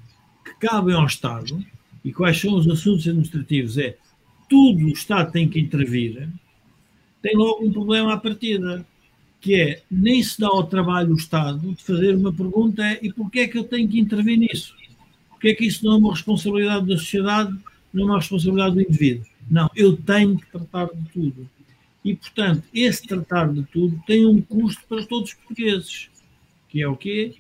que cabem ao Estado, e quais são os assuntos administrativos, é tudo o Estado tem que intervir, tem logo um problema à partida que é nem se dá ao trabalho o Estado de fazer uma pergunta é, e porquê é que eu tenho que intervir nisso? Porquê é que isso não é uma responsabilidade da sociedade, não é uma responsabilidade do indivíduo? Não, eu tenho que tratar de tudo. E, portanto, esse tratar de tudo tem um custo para todos os portugueses, que é o quê?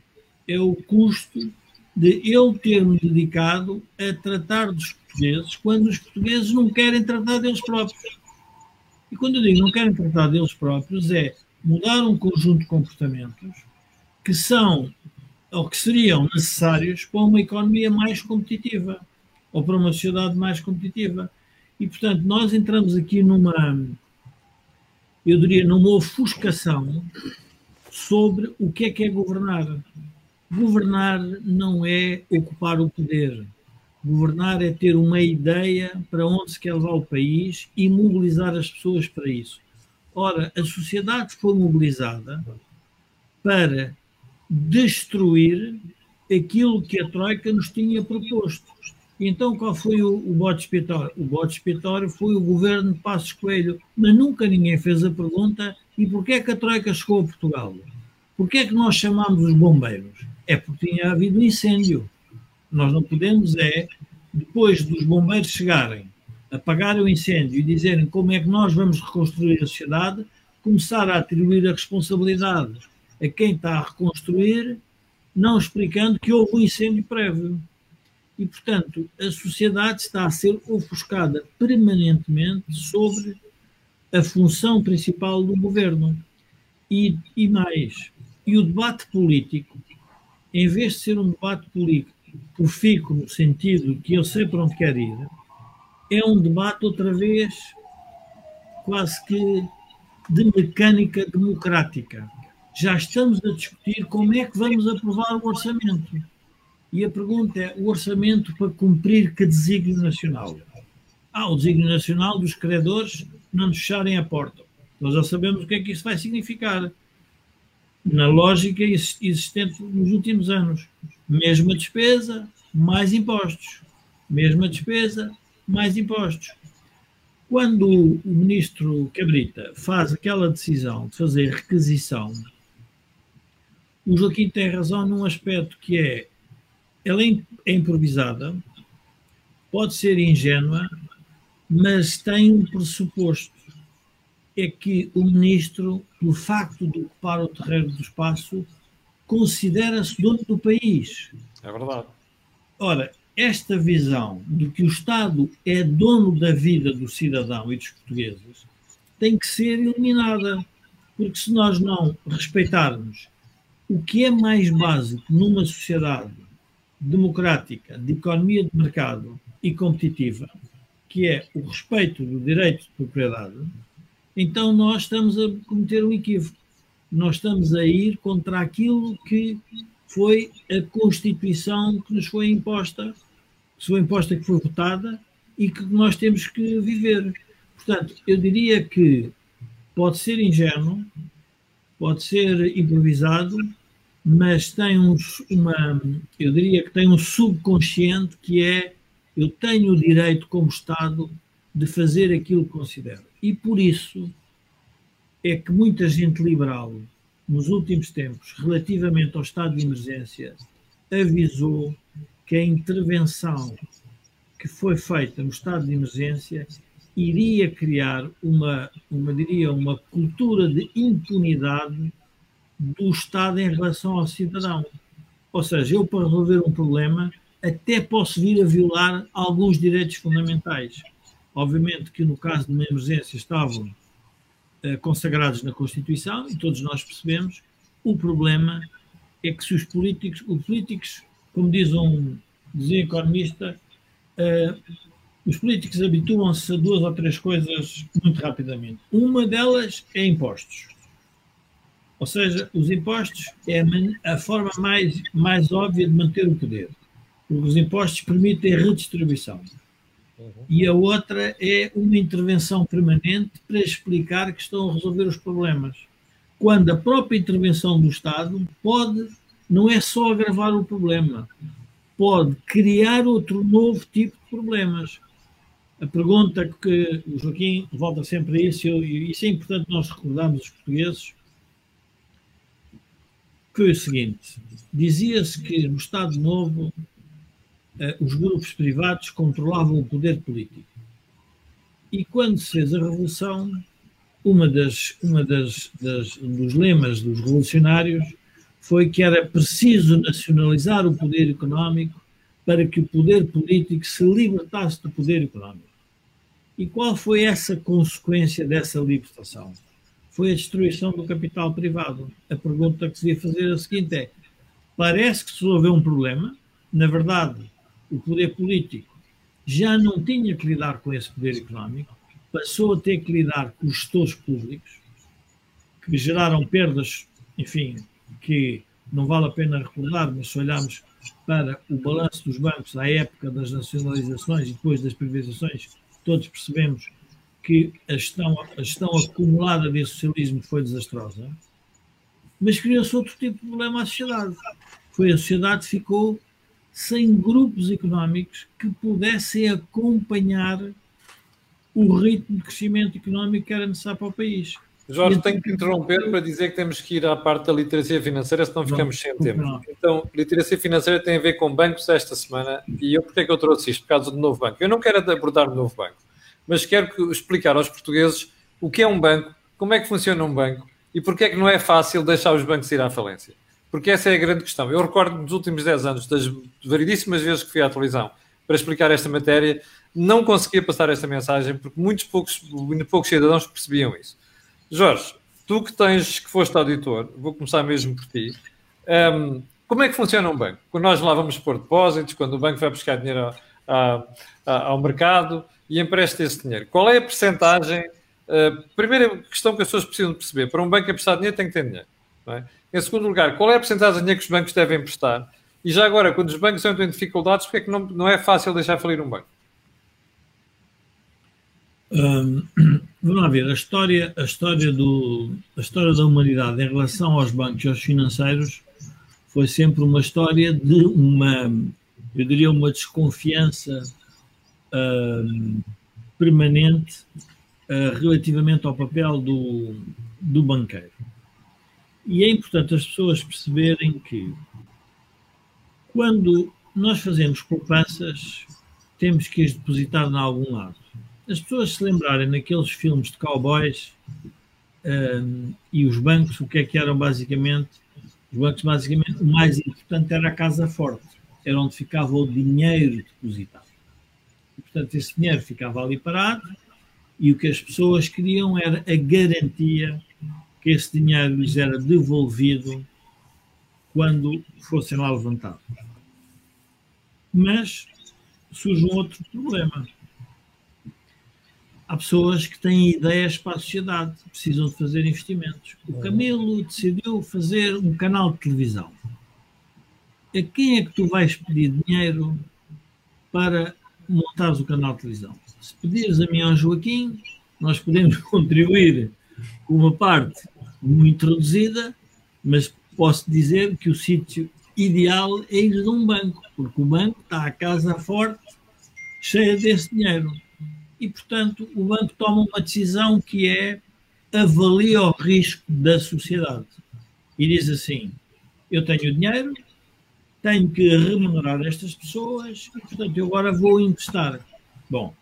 É o custo de eu ter-me dedicado a tratar dos portugueses quando os portugueses não querem tratar deles próprios. E quando eu digo não querem tratar deles próprios, é mudar um conjunto de comportamentos que são ou que seriam necessários para uma economia mais competitiva ou para uma sociedade mais competitiva. E, portanto, nós entramos aqui numa, eu diria, numa ofuscação sobre o que é que é governar. Governar não é ocupar o poder. Governar é ter uma ideia para onde se quer levar o país e mobilizar as pessoas para isso. Ora, a sociedade foi mobilizada para destruir aquilo que a Troika nos tinha proposto. Então, qual foi o, o bote expiatório? O bote expiatório foi o governo de Passos Coelho, mas nunca ninguém fez a pergunta e porquê é que a Troika chegou a Portugal? Porquê é que nós chamámos os bombeiros? É porque tinha havido incêndio. Nós não podemos é, depois dos bombeiros chegarem, apagarem o incêndio e dizerem como é que nós vamos reconstruir a sociedade, começar a atribuir a responsabilidade a quem está a reconstruir, não explicando que houve um incêndio prévio. E, portanto, a sociedade está a ser ofuscada permanentemente sobre a função principal do governo. E, e mais, e o debate político, em vez de ser um debate político profícuo no sentido que eu sei para onde quer ir, é um debate outra vez quase que de mecânica democrática. Já estamos a discutir como é que vamos aprovar o orçamento. E a pergunta é: o orçamento para cumprir que desígnio nacional? Ah, o desígnio nacional dos credores não nos fecharem a porta. Nós já sabemos o que é que isso vai significar. Na lógica existente nos últimos anos. Mesma despesa, mais impostos. Mesma despesa, mais impostos. Quando o ministro Cabrita faz aquela decisão de fazer requisição, o Joaquim tem razão num aspecto que é ela é, é improvisada, pode ser ingênua, mas tem um pressuposto. É que o ministro, pelo facto de ocupar o terreno do espaço, considera-se dono do país. É verdade. Ora, esta visão de que o Estado é dono da vida do cidadão e dos portugueses tem que ser eliminada. Porque se nós não respeitarmos o que é mais básico numa sociedade democrática, de economia de mercado e competitiva, que é o respeito do direito de propriedade, então nós estamos a cometer um equívoco. Nós estamos a ir contra aquilo que foi a Constituição que nos foi imposta, foi imposta, que foi votada e que nós temos que viver. Portanto, eu diria que pode ser ingênuo, pode ser improvisado, mas tem um, uma, eu diria que tem um subconsciente que é eu tenho o direito como Estado de fazer aquilo que considero. E por isso é que muita gente liberal, nos últimos tempos, relativamente ao estado de emergência, avisou que a intervenção que foi feita no estado de emergência iria criar uma, uma diria, uma cultura de impunidade do Estado em relação ao cidadão. Ou seja, eu para resolver um problema até posso vir a violar alguns direitos fundamentais. Obviamente que no caso de uma emergência estavam uh, consagrados na Constituição e todos nós percebemos. O problema é que se os políticos, os políticos, como diz um, dizia economista, uh, os políticos habituam-se a duas ou três coisas muito rapidamente. Uma delas é impostos. Ou seja, os impostos é a forma mais, mais óbvia de manter o poder. Porque os impostos permitem a redistribuição. Uhum. E a outra é uma intervenção permanente para explicar que estão a resolver os problemas. Quando a própria intervenção do Estado pode, não é só agravar o problema, pode criar outro novo tipo de problemas. A pergunta que o Joaquim volta sempre a isso, e isso é importante nós recordarmos os portugueses, foi o seguinte: dizia-se que no Estado Novo eh, os grupos privados controlavam o poder político. E quando se fez a Revolução, uma das, uma das, das dos lemas dos revolucionários foi que era preciso nacionalizar o poder económico para que o poder político se libertasse do poder económico. E qual foi essa consequência dessa libertação? foi a destruição do capital privado. A pergunta que se devia fazer é a seguinte: é, parece que se resolveu um problema, na verdade, o poder político já não tinha que lidar com esse poder económico, passou a ter que lidar com os gestores públicos, que geraram perdas, enfim, que não vale a pena recordar, mas se olharmos para o balanço dos bancos à época das nacionalizações e depois das privatizações, todos percebemos que a gestão, a gestão acumulada desse socialismo foi desastrosa, mas criou-se outro tipo de problema à sociedade. Foi a sociedade ficou sem grupos económicos que pudessem acompanhar o ritmo de crescimento económico que era necessário para o país. Jorge, tenho que interromper para dizer que temos que ir à parte da literacia financeira, senão ficamos sem tempo. Então, literacia financeira tem a ver com bancos esta semana, e eu porque é que eu trouxe isto? Por causa do novo banco. Eu não quero abordar o novo banco, mas quero explicar aos portugueses o que é um banco, como é que funciona um banco e porque é que não é fácil deixar os bancos ir à falência. Porque essa é a grande questão. Eu recordo nos últimos 10 anos, das variedíssimas vezes que fui à televisão para explicar esta matéria, não conseguia passar esta mensagem porque muitos poucos, poucos cidadãos percebiam isso. Jorge, tu que tens, que foste auditor, vou começar mesmo por ti. Um, como é que funciona um banco? Quando nós lá vamos pôr depósitos, quando o banco vai buscar dinheiro ao, ao mercado e empresta esse dinheiro, qual é a percentagem? Uh, primeira questão que as pessoas precisam perceber: para um banco emprestar dinheiro tem que ter dinheiro. É? Em segundo lugar, qual é a percentagem de dinheiro que os bancos devem emprestar? E já agora, quando os bancos entram em dificuldades, porque é que não, não é fácil deixar falir um banco? Um, vamos lá ver, a história, a, história do, a história da humanidade em relação aos bancos e aos financeiros foi sempre uma história de uma, eu diria, uma desconfiança um, permanente uh, relativamente ao papel do, do banqueiro. E é importante as pessoas perceberem que quando nós fazemos poupanças, temos que as depositar em algum lado as pessoas se lembrarem naqueles filmes de cowboys um, e os bancos, o que é que eram basicamente? Os bancos, basicamente, o mais importante era a casa forte, era onde ficava o dinheiro depositado. E, portanto, esse dinheiro ficava ali parado e o que as pessoas queriam era a garantia que esse dinheiro lhes era devolvido quando fossem lá levantados. Mas surge um outro problema há pessoas que têm ideias para a sociedade, precisam de fazer investimentos. O uhum. Camilo decidiu fazer um canal de televisão. A quem é que tu vais pedir dinheiro para montares o canal de televisão? Se pedires a mim ao Joaquim, nós podemos contribuir com uma parte muito reduzida, mas posso dizer que o sítio ideal é ir de um banco, porque o banco está a casa forte, cheia desse dinheiro e, portanto, o banco toma uma decisão que é avalia o risco da sociedade e diz assim: eu tenho dinheiro, tenho que remunerar estas pessoas e, portanto, eu agora vou emprestar. Bom,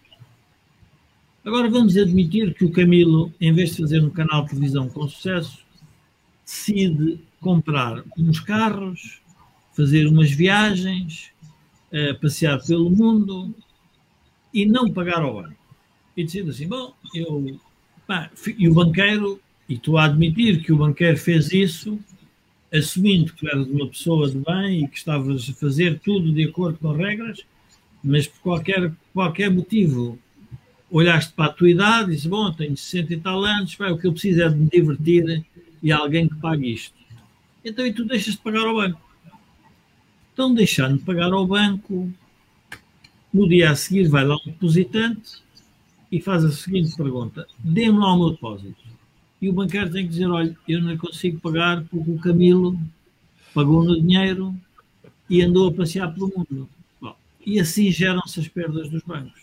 agora vamos admitir que o Camilo, em vez de fazer um canal de televisão com sucesso, decide comprar uns carros, fazer umas viagens, eh, passear pelo mundo e não pagar ao banco e dizendo assim: bom, eu. Pá, e o banqueiro, e estou a admitir que o banqueiro fez isso, assumindo que eras uma pessoa de bem e que estavas a fazer tudo de acordo com regras, mas por qualquer, qualquer motivo olhaste para a tua idade e disse: Bom, tenho 60 e tal anos, pá, o que eu preciso é de me divertir e alguém que pague isto. Então, e tu deixas de pagar ao banco. Então, deixando de pagar ao banco, no dia a seguir vai lá um depositante e faz a seguinte pergunta: dê-me lá o meu depósito. E o banqueiro tem que dizer: olha, eu não consigo pagar porque o Camilo pagou no dinheiro e andou a passear pelo mundo. Bom, e assim geram-se as perdas dos bancos.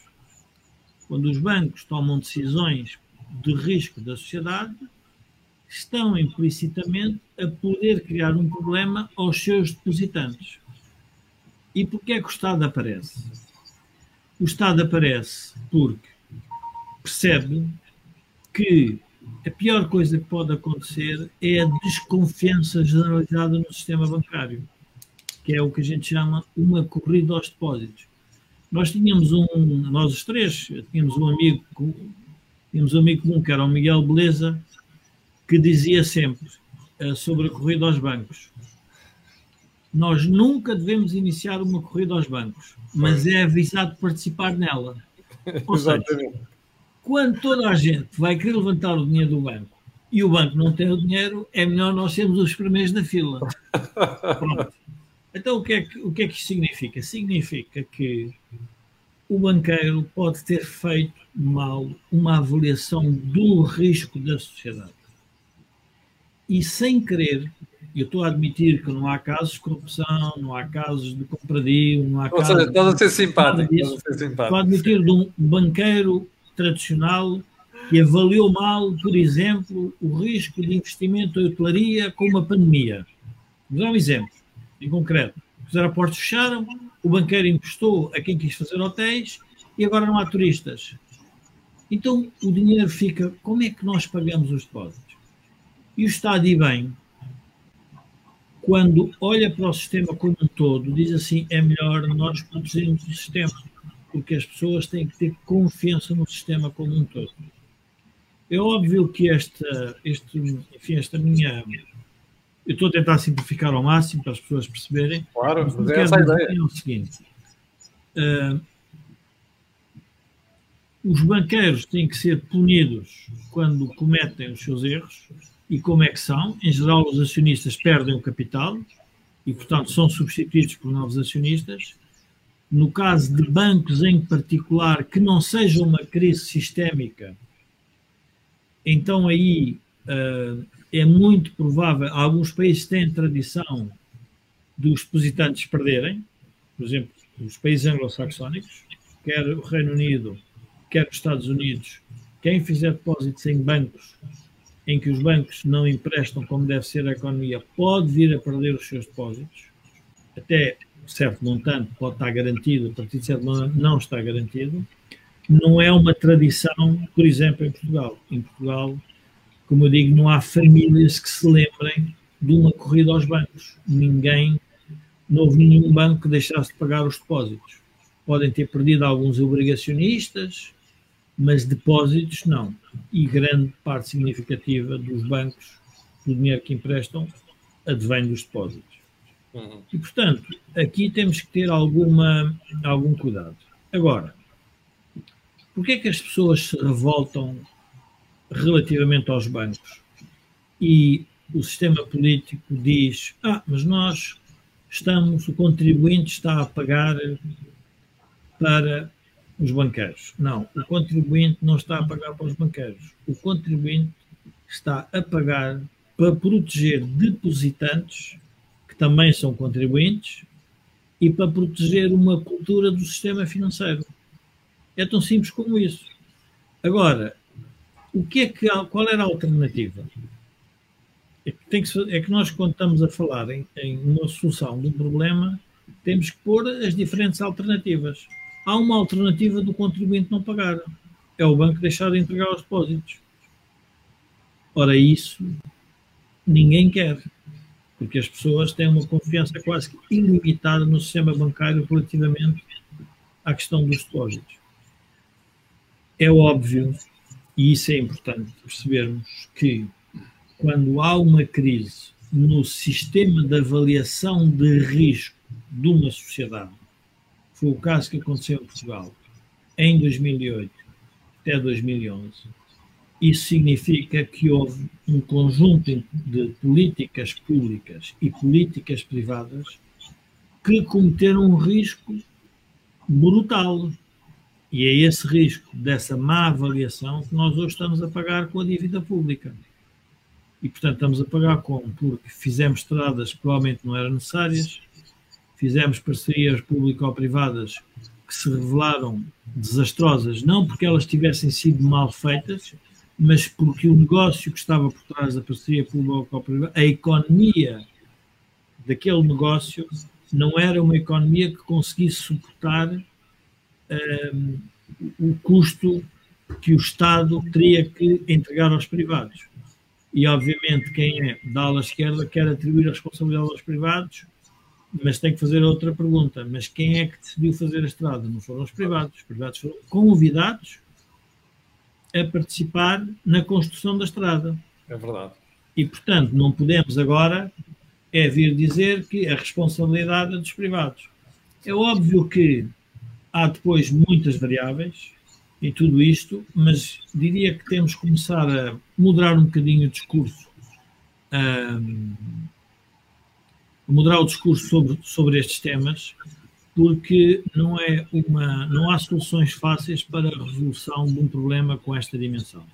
Quando os bancos tomam decisões de risco da sociedade, estão implicitamente a poder criar um problema aos seus depositantes. E porquê é que o Estado aparece? O Estado aparece porque percebe que a pior coisa que pode acontecer é a desconfiança generalizada no sistema bancário, que é o que a gente chama uma corrida aos depósitos. Nós tínhamos um, nós os três, tínhamos um amigo, tínhamos um amigo comum que era o Miguel Beleza, que dizia sempre uh, sobre a corrida aos bancos. Nós nunca devemos iniciar uma corrida aos bancos, mas é avisado participar nela. Ou seja, quando toda a gente vai querer levantar o dinheiro do banco e o banco não tem o dinheiro, é melhor nós sermos os primeiros da fila. Pronto. Então, o que, é que, o que é que isto significa? Significa que o banqueiro pode ter feito mal uma avaliação do risco da sociedade. E sem querer, eu estou a admitir que não há casos de corrupção, não há casos de compradio, não há Ou casos. Seja, estás a ser simpático. Estás a ser simpático. Estou a admitir de um banqueiro tradicional que avaliou mal, por exemplo, o risco de investimento em hotelaria com uma pandemia. Vou dar um exemplo, em concreto. Os aeroportos fecharam, o banqueiro emprestou a quem quis fazer hotéis e agora não há turistas. Então o dinheiro fica. Como é que nós pagamos os depósitos? E o Estado, e bem, quando olha para o sistema como um todo, diz assim: é melhor nós protegermos o sistema, porque as pessoas têm que ter confiança no sistema como um todo. É óbvio que esta, este, enfim, esta minha. Eu estou a tentar simplificar ao máximo para as pessoas perceberem. Claro, Mas é essa a ideia. é o seguinte: ah, os banqueiros têm que ser punidos quando cometem os seus erros. E como é que são? Em geral, os acionistas perdem o capital e, portanto, são substituídos por novos acionistas. No caso de bancos em particular que não seja uma crise sistémica, então aí ah, é muito provável, alguns países têm tradição dos depositantes perderem, por exemplo, os países anglo-saxónicos, quer o Reino Unido, quer os Estados Unidos, quem fizer depósitos em bancos em que os bancos não emprestam como deve ser a economia, pode vir a perder os seus depósitos, até certo montante pode estar garantido, a partir de certo montante não está garantido. Não é uma tradição, por exemplo, em Portugal. Em Portugal, como eu digo, não há famílias que se lembrem de uma corrida aos bancos. Ninguém, não houve nenhum banco que deixasse de pagar os depósitos. Podem ter perdido alguns obrigacionistas, mas depósitos não. E grande parte significativa dos bancos, do dinheiro que emprestam, advém dos depósitos. Uhum. E, portanto, aqui temos que ter alguma, algum cuidado. Agora, porquê é que as pessoas se revoltam relativamente aos bancos? E o sistema político diz: ah, mas nós estamos, o contribuinte está a pagar para os banqueiros. Não, o contribuinte não está a pagar para os banqueiros. O contribuinte está a pagar para proteger depositantes, que também são contribuintes, e para proteger uma cultura do sistema financeiro. É tão simples como isso. Agora, o que é que, qual era a alternativa? É que, que é que nós, quando estamos a falar em, em uma solução de um problema, temos que pôr as diferentes alternativas. Há uma alternativa do contribuinte não pagar. É o banco deixar de entregar os depósitos. Ora, isso ninguém quer. Porque as pessoas têm uma confiança quase que ilimitada no sistema bancário relativamente à questão dos depósitos. É óbvio, e isso é importante percebermos, que quando há uma crise no sistema de avaliação de risco de uma sociedade, foi o caso que aconteceu em Portugal em 2008 até 2011, isso significa que houve um conjunto de políticas públicas e políticas privadas que cometeram um risco brutal. E é esse risco dessa má avaliação que nós hoje estamos a pagar com a dívida pública. E, portanto, estamos a pagar como? Porque fizemos estradas que provavelmente não eram necessárias, fizemos parcerias público-privadas que se revelaram desastrosas, não porque elas tivessem sido mal feitas, mas porque o negócio que estava por trás da parceria público-privada, a economia daquele negócio, não era uma economia que conseguisse suportar um, o custo que o Estado teria que entregar aos privados. E, obviamente, quem é da ala esquerda quer atribuir a responsabilidade aos privados, mas tem que fazer outra pergunta. Mas quem é que decidiu fazer a estrada? Não foram os privados. Os privados foram convidados a participar na construção da estrada. É verdade. E, portanto, não podemos agora é vir dizer que a responsabilidade é dos privados. É óbvio que há depois muitas variáveis em tudo isto, mas diria que temos que começar a moderar um bocadinho o discurso, um, moderar o discurso sobre, sobre estes temas, porque não, é uma, não há soluções fáceis para a resolução de um problema com esta dimensão.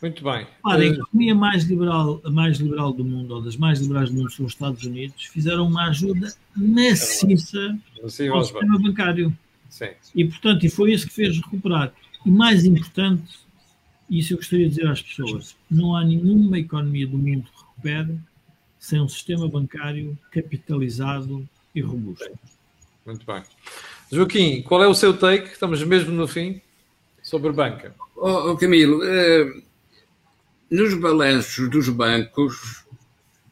Muito bem. Ora, a economia mais liberal, a mais liberal do mundo, ou das mais liberais do mundo, são os Estados Unidos, fizeram uma ajuda maciça Sim, ao sistema bancário. Sim. E, portanto, e foi isso que fez recuperar. E mais importante, isso eu gostaria de dizer às pessoas, não há nenhuma economia do mundo que recupere sem um sistema bancário capitalizado e robusto. Muito bem. Joaquim, qual é o seu take? Estamos mesmo no fim sobre banca. Oh, oh Camilo, uh, nos balanços dos bancos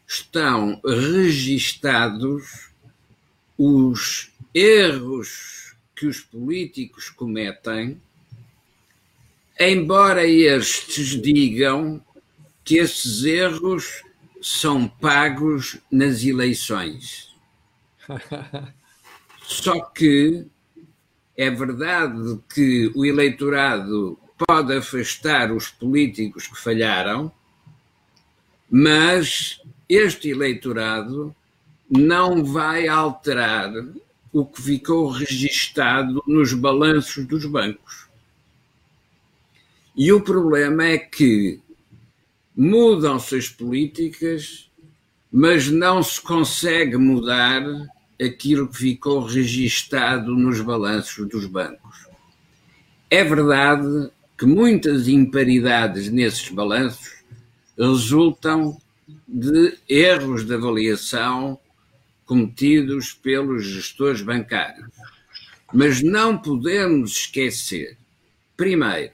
estão registados os erros que os políticos cometem, embora estes digam que esses erros são pagos nas eleições. Só que é verdade que o eleitorado pode afastar os políticos que falharam, mas este eleitorado não vai alterar o que ficou registado nos balanços dos bancos. E o problema é que mudam-se as políticas, mas não se consegue mudar aquilo que ficou registado nos balanços dos bancos. É verdade que muitas imparidades nesses balanços resultam de erros de avaliação cometidos pelos gestores bancários. Mas não podemos esquecer, primeiro,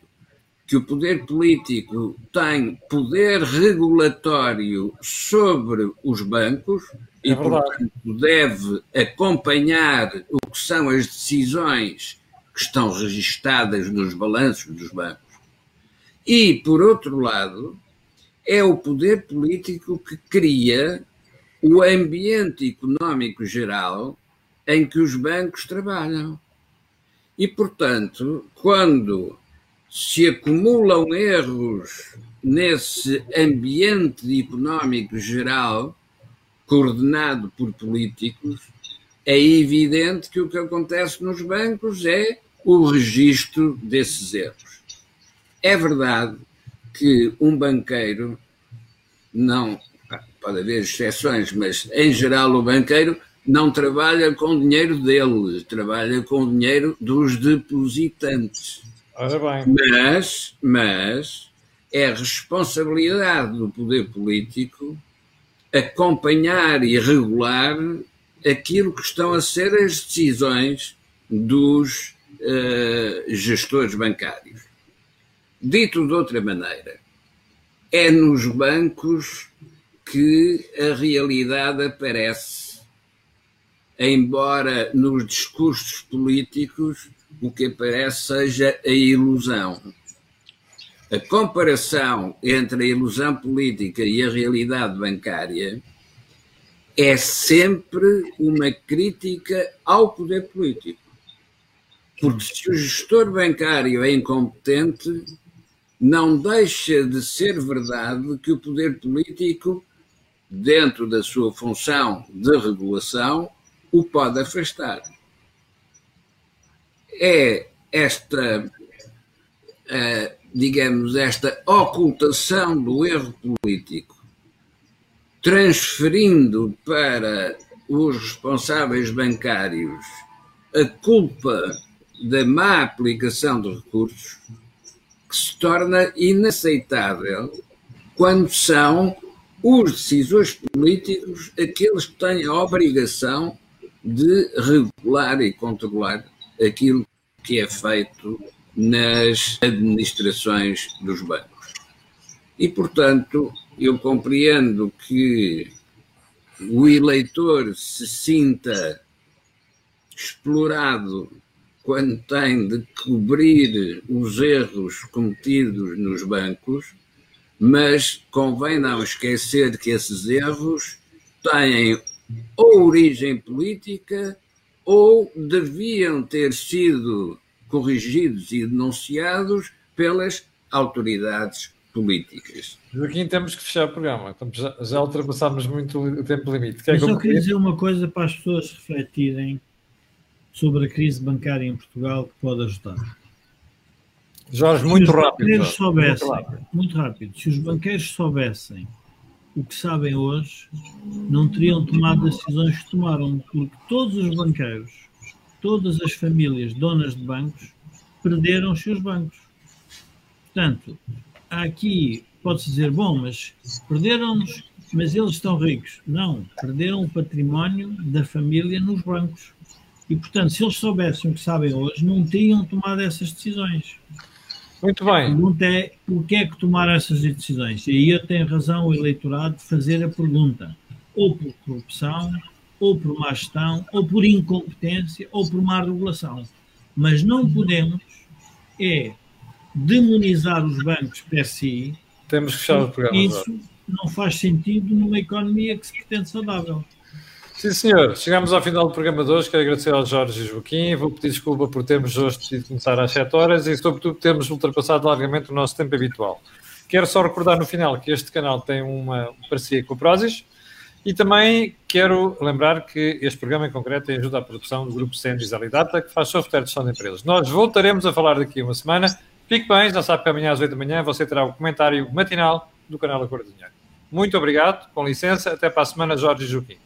que o poder político tem poder regulatório sobre os bancos e, portanto, deve acompanhar o que são as decisões que estão registadas nos balanços dos bancos. E, por outro lado, é o poder político que cria o ambiente económico geral em que os bancos trabalham. E, portanto, quando se acumulam erros nesse ambiente económico geral, coordenado por políticos, é evidente que o que acontece nos bancos é o registro desses erros. É verdade que um banqueiro não pode haver exceções, mas em geral o banqueiro não trabalha com o dinheiro dele, trabalha com o dinheiro dos depositantes. Ora bem. Mas, mas é responsabilidade do poder político acompanhar e regular aquilo que estão a ser as decisões dos uh, gestores bancários. Dito de outra maneira, é nos bancos que a realidade aparece, embora nos discursos políticos o que aparece seja a ilusão. A comparação entre a ilusão política e a realidade bancária é sempre uma crítica ao poder político. Porque se o gestor bancário é incompetente, não deixa de ser verdade que o poder político, dentro da sua função de regulação, o pode afastar. É esta uh, digamos, esta ocultação do erro político, transferindo para os responsáveis bancários a culpa da má aplicação de recursos, que se torna inaceitável quando são os decisores políticos aqueles que têm a obrigação de regular e controlar aquilo que é feito nas administrações dos bancos. E, portanto, eu compreendo que o eleitor se sinta explorado quando tem de cobrir os erros cometidos nos bancos, mas convém não esquecer que esses erros têm ou origem política ou deviam ter sido corrigidos e denunciados pelas autoridades políticas. Joaquim, temos que fechar o programa. Já, já ultrapassámos muito o tempo limite. Quer Eu só queria dizer uma coisa para as pessoas refletirem sobre a crise bancária em Portugal que pode ajudar. Jorge, muito rápido. Jorge. Soubessem, muito rápido. Muito rápido. Se os banqueiros soubessem o que sabem hoje, não teriam tomado as decisões que tomaram, porque todos os banqueiros, todas as famílias donas de bancos, perderam os seus bancos. Portanto, aqui pode-se dizer, bom, mas perderam-nos, mas eles estão ricos. Não, perderam o património da família nos bancos. E, portanto, se eles soubessem o que sabem hoje, não tinham tomado essas decisões. Muito bem. A pergunta é porquê é que tomaram essas decisões? E aí eu tenho razão o eleitorado de fazer a pergunta. Ou por corrupção, ou por má gestão, ou por incompetência, ou por má regulação. Mas não podemos é demonizar os bancos per si. Temos que fechar o programa. Isso não faz sentido numa economia que se pretende saudável. Sim, senhor. Chegamos ao final do programa de hoje. Quero agradecer ao Jorge e Joaquim. Vou pedir desculpa por termos hoje decidido começar às 7 horas e, sobretudo, termos ultrapassado largamente o nosso tempo habitual. Quero só recordar no final que este canal tem uma parceria com o Prozis e também quero lembrar que este programa em concreto ajuda à produção do grupo Sendis Alidata, que faz software de gestão de empresas. Nós voltaremos a falar daqui a uma semana. Fique bem, já sabe que amanhã às 8 da manhã você terá o comentário matinal do canal A Cor do Dinheiro. Muito obrigado, com licença, até para a semana, Jorge Joaquim.